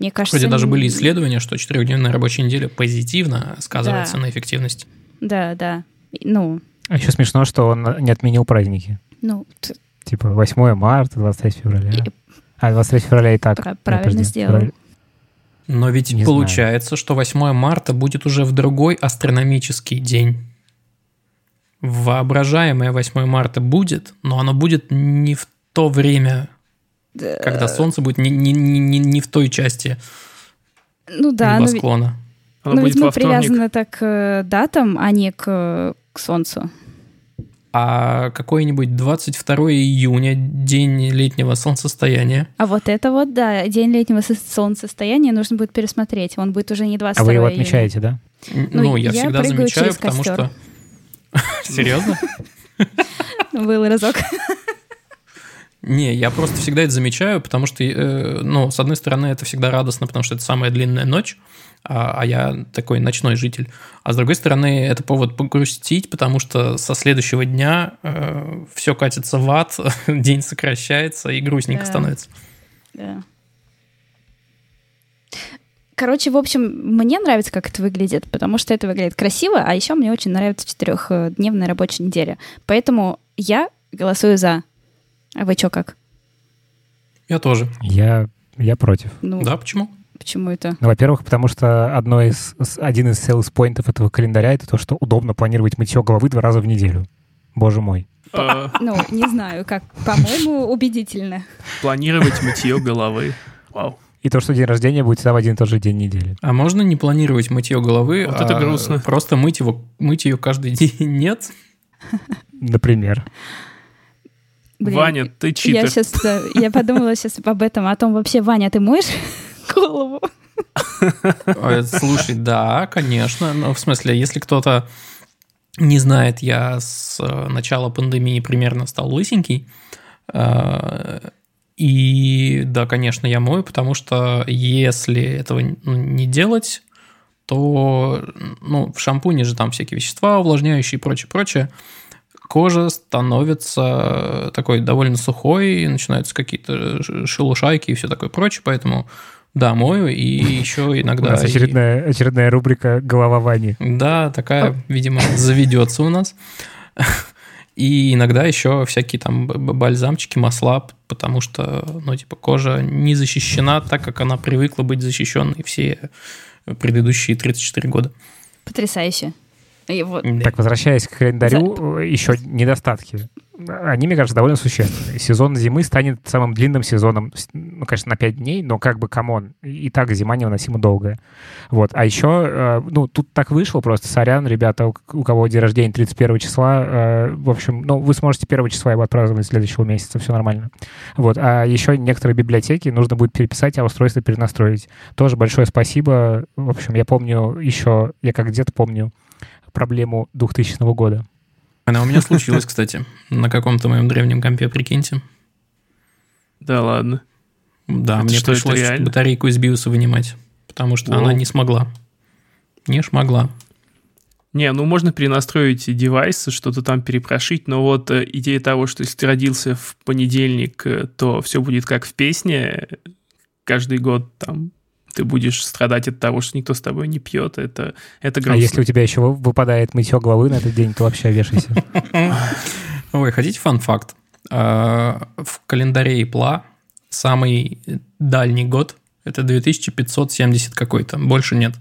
Мне кажется... Вроде даже были исследования, что четырехдневная рабочая неделя позитивно сказывается Да. на эффективности. Да, да. Ну, А еще смешно, что он не отменил праздники. ну, Типа 8 марта, 23 февраля. и- А 23 февраля и так. Нет, правильно подожди, сделал. февраль- Но ведь Не получается, что 8 марта будет уже в другой астрономический день. Воображаемое 8 марта будет, но оно будет не в то время, да, когда Солнце будет не, не, не, не- не в той части ну да, ну, ведь- небосклона. Оно будет ведь мы во вторник. привязаны так к датам, а не к, к Солнцу. А какой-нибудь 22 июня, день летнего солнцестояния, А вот это вот, да, день летнего со- солнцестояния нужно будет пересмотреть. Он будет уже не 22 А вы его июня. отмечаете, да? Ну, ну, я, я всегда замечаю, через потому костер. что... Серьезно? Был разок. Не, я просто всегда это замечаю, потому что, э, ну, с одной стороны, это всегда радостно, потому что это самая длинная ночь, а, а я такой ночной житель. А с другой стороны, это повод погрустить, потому что со следующего дня э, все катится в ад, день сокращается и грустненько Да. становится. Да. Короче, в общем, мне нравится, как это выглядит, потому что это выглядит красиво, а еще мне очень нравится четырехдневная рабочая неделя. Поэтому я голосую за. А вы что как? Я тоже. Я, я против. Ну, Да, почему? почему это? Ну, во-первых, потому что одно из, один из sales поинтов этого календаря — это то, что удобно планировать мытье головы два раза в неделю. Боже мой. Э, Ну, не знаю, как. По-моему, убедительно. Планировать мытье головы. Вау. И то, что день рождения будет всегда в один и тот же день недели. А можно не планировать мытье головы, Вот это а грустно. просто мыть его, мыть ее каждый день? Нет? Например. Блин, Ваня, ты Я читер. сейчас, я подумала сейчас об этом, о том вообще, Ваня, ты моешь голову? Э, Слушай, да, конечно. Ну, в смысле, если кто-то не знает, я с э, начала пандемии примерно стал лысенький. Э, И да, конечно, я мою, потому что если этого ну, не делать, то ну, в шампуне же там всякие вещества увлажняющие и прочее, прочее. Кожа становится такой довольно сухой, начинаются какие-то шелушайки и все такое прочее, поэтому да, мою, и еще У иногда... нас и- очередная, очередная рубрика «Голова Вани». да, такая, видимо, заведется у нас. И иногда еще всякие там бальзамчики, масла, потому что, ну, типа, кожа не защищена так, как она привыкла быть защищенной все предыдущие 34 года. Потрясающе. И вот, Так, возвращаясь к календарю, э, еще недостатки. Они, мне кажется, довольно существенные. Сезон зимы станет самым длинным сезоном, ну, конечно, на 5 дней, но как бы, come on, и так зима невыносимо долгая. Вот. А еще, э, ну, тут так вышло просто, сорян, ребята, у у кого день рождения 31 числа, э, в общем, ну, вы сможете 1 числа его отпраздновать следующего месяца, все нормально. Вот. А еще некоторые библиотеки нужно будет переписать, а устройство перенастроить. Тоже большое спасибо. В общем, я помню еще, я как дед помню проблему 2000 года. Она у меня случилась, кстати, на каком-то моем древнем компе, прикиньте. Да ладно. Да, Это мне что, пришлось батарейку из биоса вынимать, потому что Воу. она не смогла. Не шмогла. Не, ну можно перенастроить девайсы, что-то там перепрошить, но вот э, идея того, что если ты родился в понедельник, э, то все будет как в песне, э, каждый год там ты будешь страдать от того, что никто с тобой не пьет, это, это А грустно. если у тебя еще вы- выпадает мытье головы на этот день, то вообще вешайся. Ой, хотите фан-факт? А, В календаре ИПЛА самый дальний год – это 2570 какой-то, больше нет.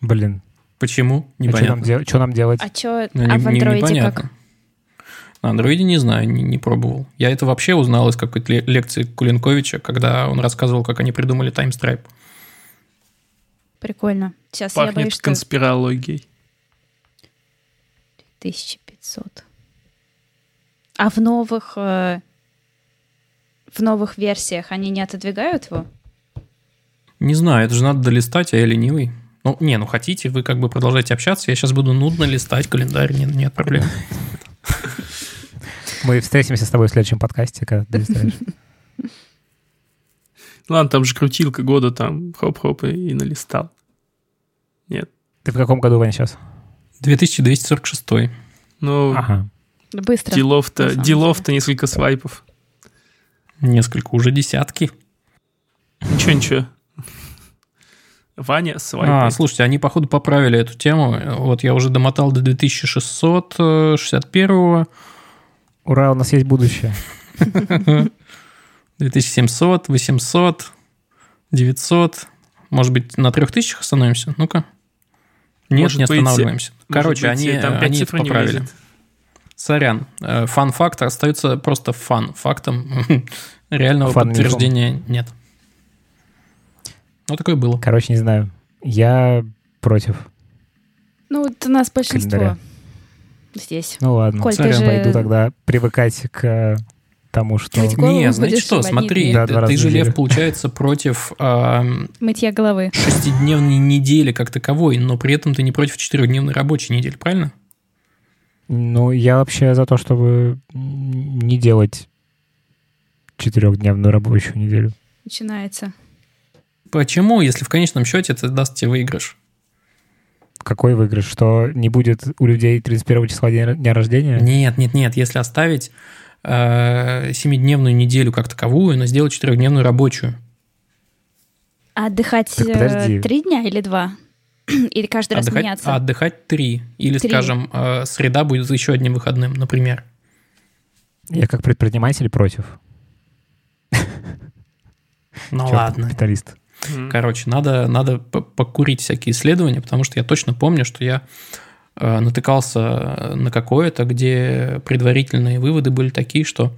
Блин, Почему? а что нам, Непонятно. дел- нам делать? а что, Ну, а не- в андроиде непонятно. как? На андроиде не знаю, не, не пробовал. Я это вообще узнал из какой-то ле- лекции Кулинковича, когда он рассказывал, как они придумали таймстрайп. Прикольно. Сейчас я боюсь, Пахнет что конспирологией. 1500. А в новых, э, в новых версиях они не отодвигают его? Не знаю, это же надо долистать, а я ленивый. Ну, не, ну хотите, вы как бы продолжайте общаться, я сейчас буду нудно листать календарь, не- нет проблем. Мы встретимся с тобой в следующем подкасте, когда ты листаешь. Ладно, там же крутилка года, там хоп-хоп и, и налистал. Нет. Ты в каком году, Ваня, сейчас? 2246. Ну, Ага. Быстро. делов-то, делов-то несколько свайпов. Несколько, уже десятки. Ничего-ничего. Ваня А, свайпает. слушайте, они, походу, поправили эту тему. Вот я уже домотал до 2661, Ура, у нас есть будущее. 2700, 800, 900. Может быть, на 3000 остановимся? Ну-ка. Нет, Может не быть, останавливаемся. Может Короче, быть, они, там пять они это поправили. Сорян. Э, Фан-факт остается просто фан. Фактом реального Фан-мифом. подтверждения нет. Ну, такое было. Короче, не знаю. Я против. Ну, вот у нас большинство Календаря. Здесь. Ну ладно. Коль, ты Сорян, же- пойду тогда привыкать к э, тому, что... Не, знаете будешь что, смотри. Да, ты же. Лев, получается, против ам, Мытья головы. шестидневной недели как таковой, но при этом ты не против четырехдневной рабочей недели, правильно? Ну, я вообще за то, чтобы не делать четырехдневную рабочую неделю. Начинается. Почему, если в конечном счете это даст тебе выигрыш? Какой выигрыш? Что не будет у людей 31 числа дня, дня рождения? Нет, нет, нет. Если оставить э, семидневную неделю как таковую, но сделать четырехдневную рабочую. А отдыхать э, три дня или два? Или каждый раз отдыхать, меняться? а отдыхать три. Или, Три. скажем, э, среда будет еще одним выходным, например. Я как предприниматель против. Ну ладно. Капиталист. Мгм. Короче, надо, надо покурить всякие исследования, потому что я точно помню, что я э, натыкался на какое-то, где предварительные выводы были такие, что...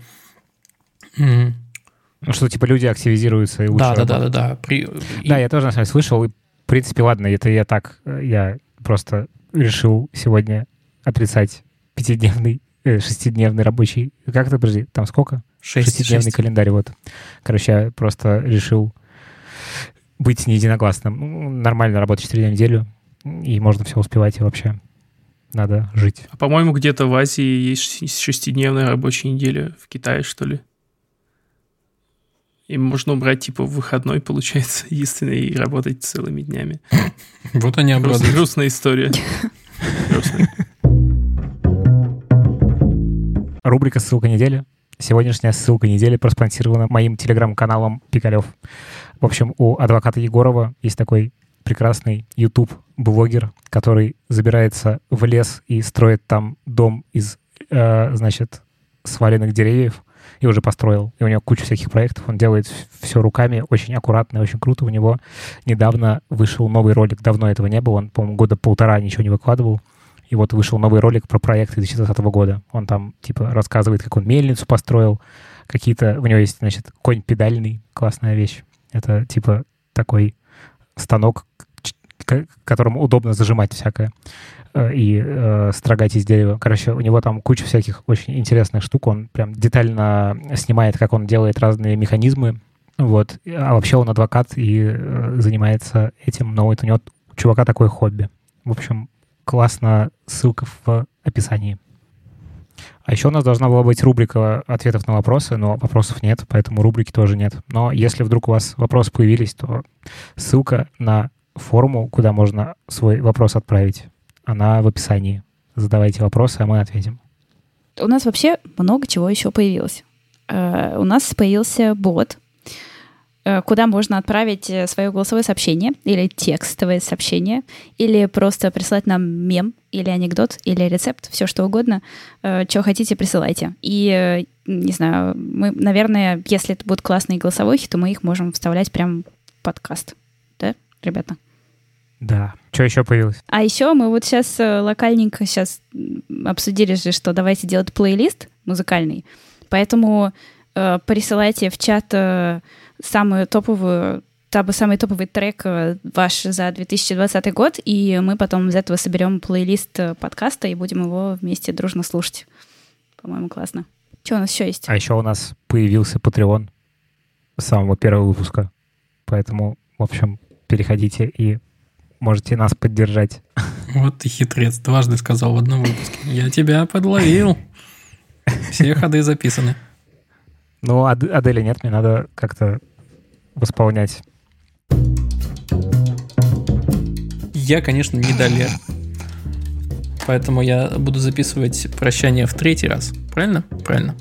Ну, что типа люди активизируются и лучше Да, да, да, да, да. При, Да, я тоже на самом деле слышал, и в принципе, ладно, это я так, э, я просто решил сегодня отрицать пятидневный, э, шестидневный рабочий, как это, подожди, там сколько? шесть- Шестидневный шесть. календарь, вот. Короче, я просто решил быть не единогласным. М, Нормально работать 4 дня в неделю, и можно все успевать, и вообще надо жить. А по-моему, где-то в Азии есть шести- шестидневная рабочая неделя. В Китае, что ли? И можно убрать, типа, в выходной, получается, единственный, и работать целыми днями. Вот они обрадуются. грустная история. Рубрика «Ссылка недели». Сегодняшняя ссылка недели проспонсирована моим телеграм-каналом Пикалев. В общем, у адвоката Егорова есть такой прекрасный YouTube-блогер, который забирается в лес и строит там дом из, э, значит, сваленных деревьев и уже построил. И у него куча всяких проектов. Он делает все руками, очень аккуратно, и очень круто. У него недавно вышел новый ролик. Давно этого не было. Он, по-моему, года полтора ничего не выкладывал. И вот вышел новый ролик про проект 2020 года. Он там, типа, рассказывает, как он мельницу построил. Какие-то... У него есть, значит, конь педальный. Классная вещь. Это, типа, такой станок, к- которому удобно зажимать всякое э, и э, строгать из дерева. Короче, у него там куча всяких очень интересных штук. Он прям детально снимает, как он делает разные механизмы. Вот. А вообще он адвокат и э, занимается этим, но вот у него у чувака такое хобби. В общем, классно. Ссылка в описании. А еще у нас должна была быть рубрика ответов на вопросы, но вопросов нет, поэтому рубрики тоже нет. Но если вдруг у вас вопросы появились, то ссылка на форму, куда можно свой вопрос отправить, она в описании. Задавайте вопросы, а мы ответим. У нас вообще много чего еще появилось. Э, У нас появился бот, куда можно отправить э, свое голосовое сообщение или текстовое сообщение, или просто прислать нам мем, или анекдот, или рецепт, все что угодно. Что хотите, присылайте. И, э, не знаю, мы, наверное, если это будут классные голосовухи, то мы их можем вставлять прямо в подкаст. Да, ребята? Да. Что еще появилось? А еще мы вот сейчас локальненько сейчас обсудили же, что давайте делать плейлист музыкальный. Поэтому э, присылайте в чат э, самую топовую самый топовый трек э, ваш за 2020 год, и мы потом из этого соберем плейлист э, подкаста и будем его вместе дружно слушать. По-моему, классно. Что у нас еще есть? А еще у нас появился Patreon с самого первого выпуска. Поэтому, в общем, переходите и можете нас поддержать. Вот ты хитрец, дважды сказал в одном выпуске. Я тебя подловил. Все ходы записаны. Ну, Ад- Адели нет, мне надо как-то восполнять. Я, конечно, медалер. Поэтому я буду записывать прощание в третий раз. Правильно? Правильно.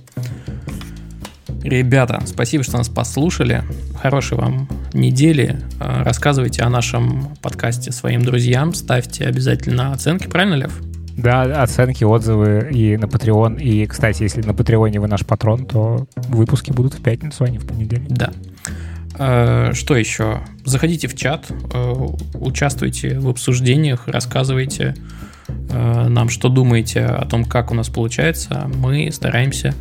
Ребята, спасибо, что нас послушали. Хорошей вам недели. Э, Рассказывайте о нашем подкасте своим друзьям. Ставьте обязательно оценки. Правильно, Лев? Да, оценки, отзывы и на Patreon. И, кстати, если на Патреоне вы наш патрон, то выпуски будут в пятницу, а не в понедельник. Да. Э, Что еще? Заходите в чат, э, участвуйте в обсуждениях, рассказывайте э, нам, что думаете о том, как у нас получается. Мы стараемся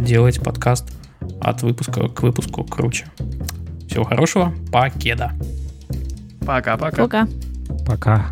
делать подкаст от выпуска к выпуску круче. Всего хорошего, покеда. Пока-пока. Пока. Пока.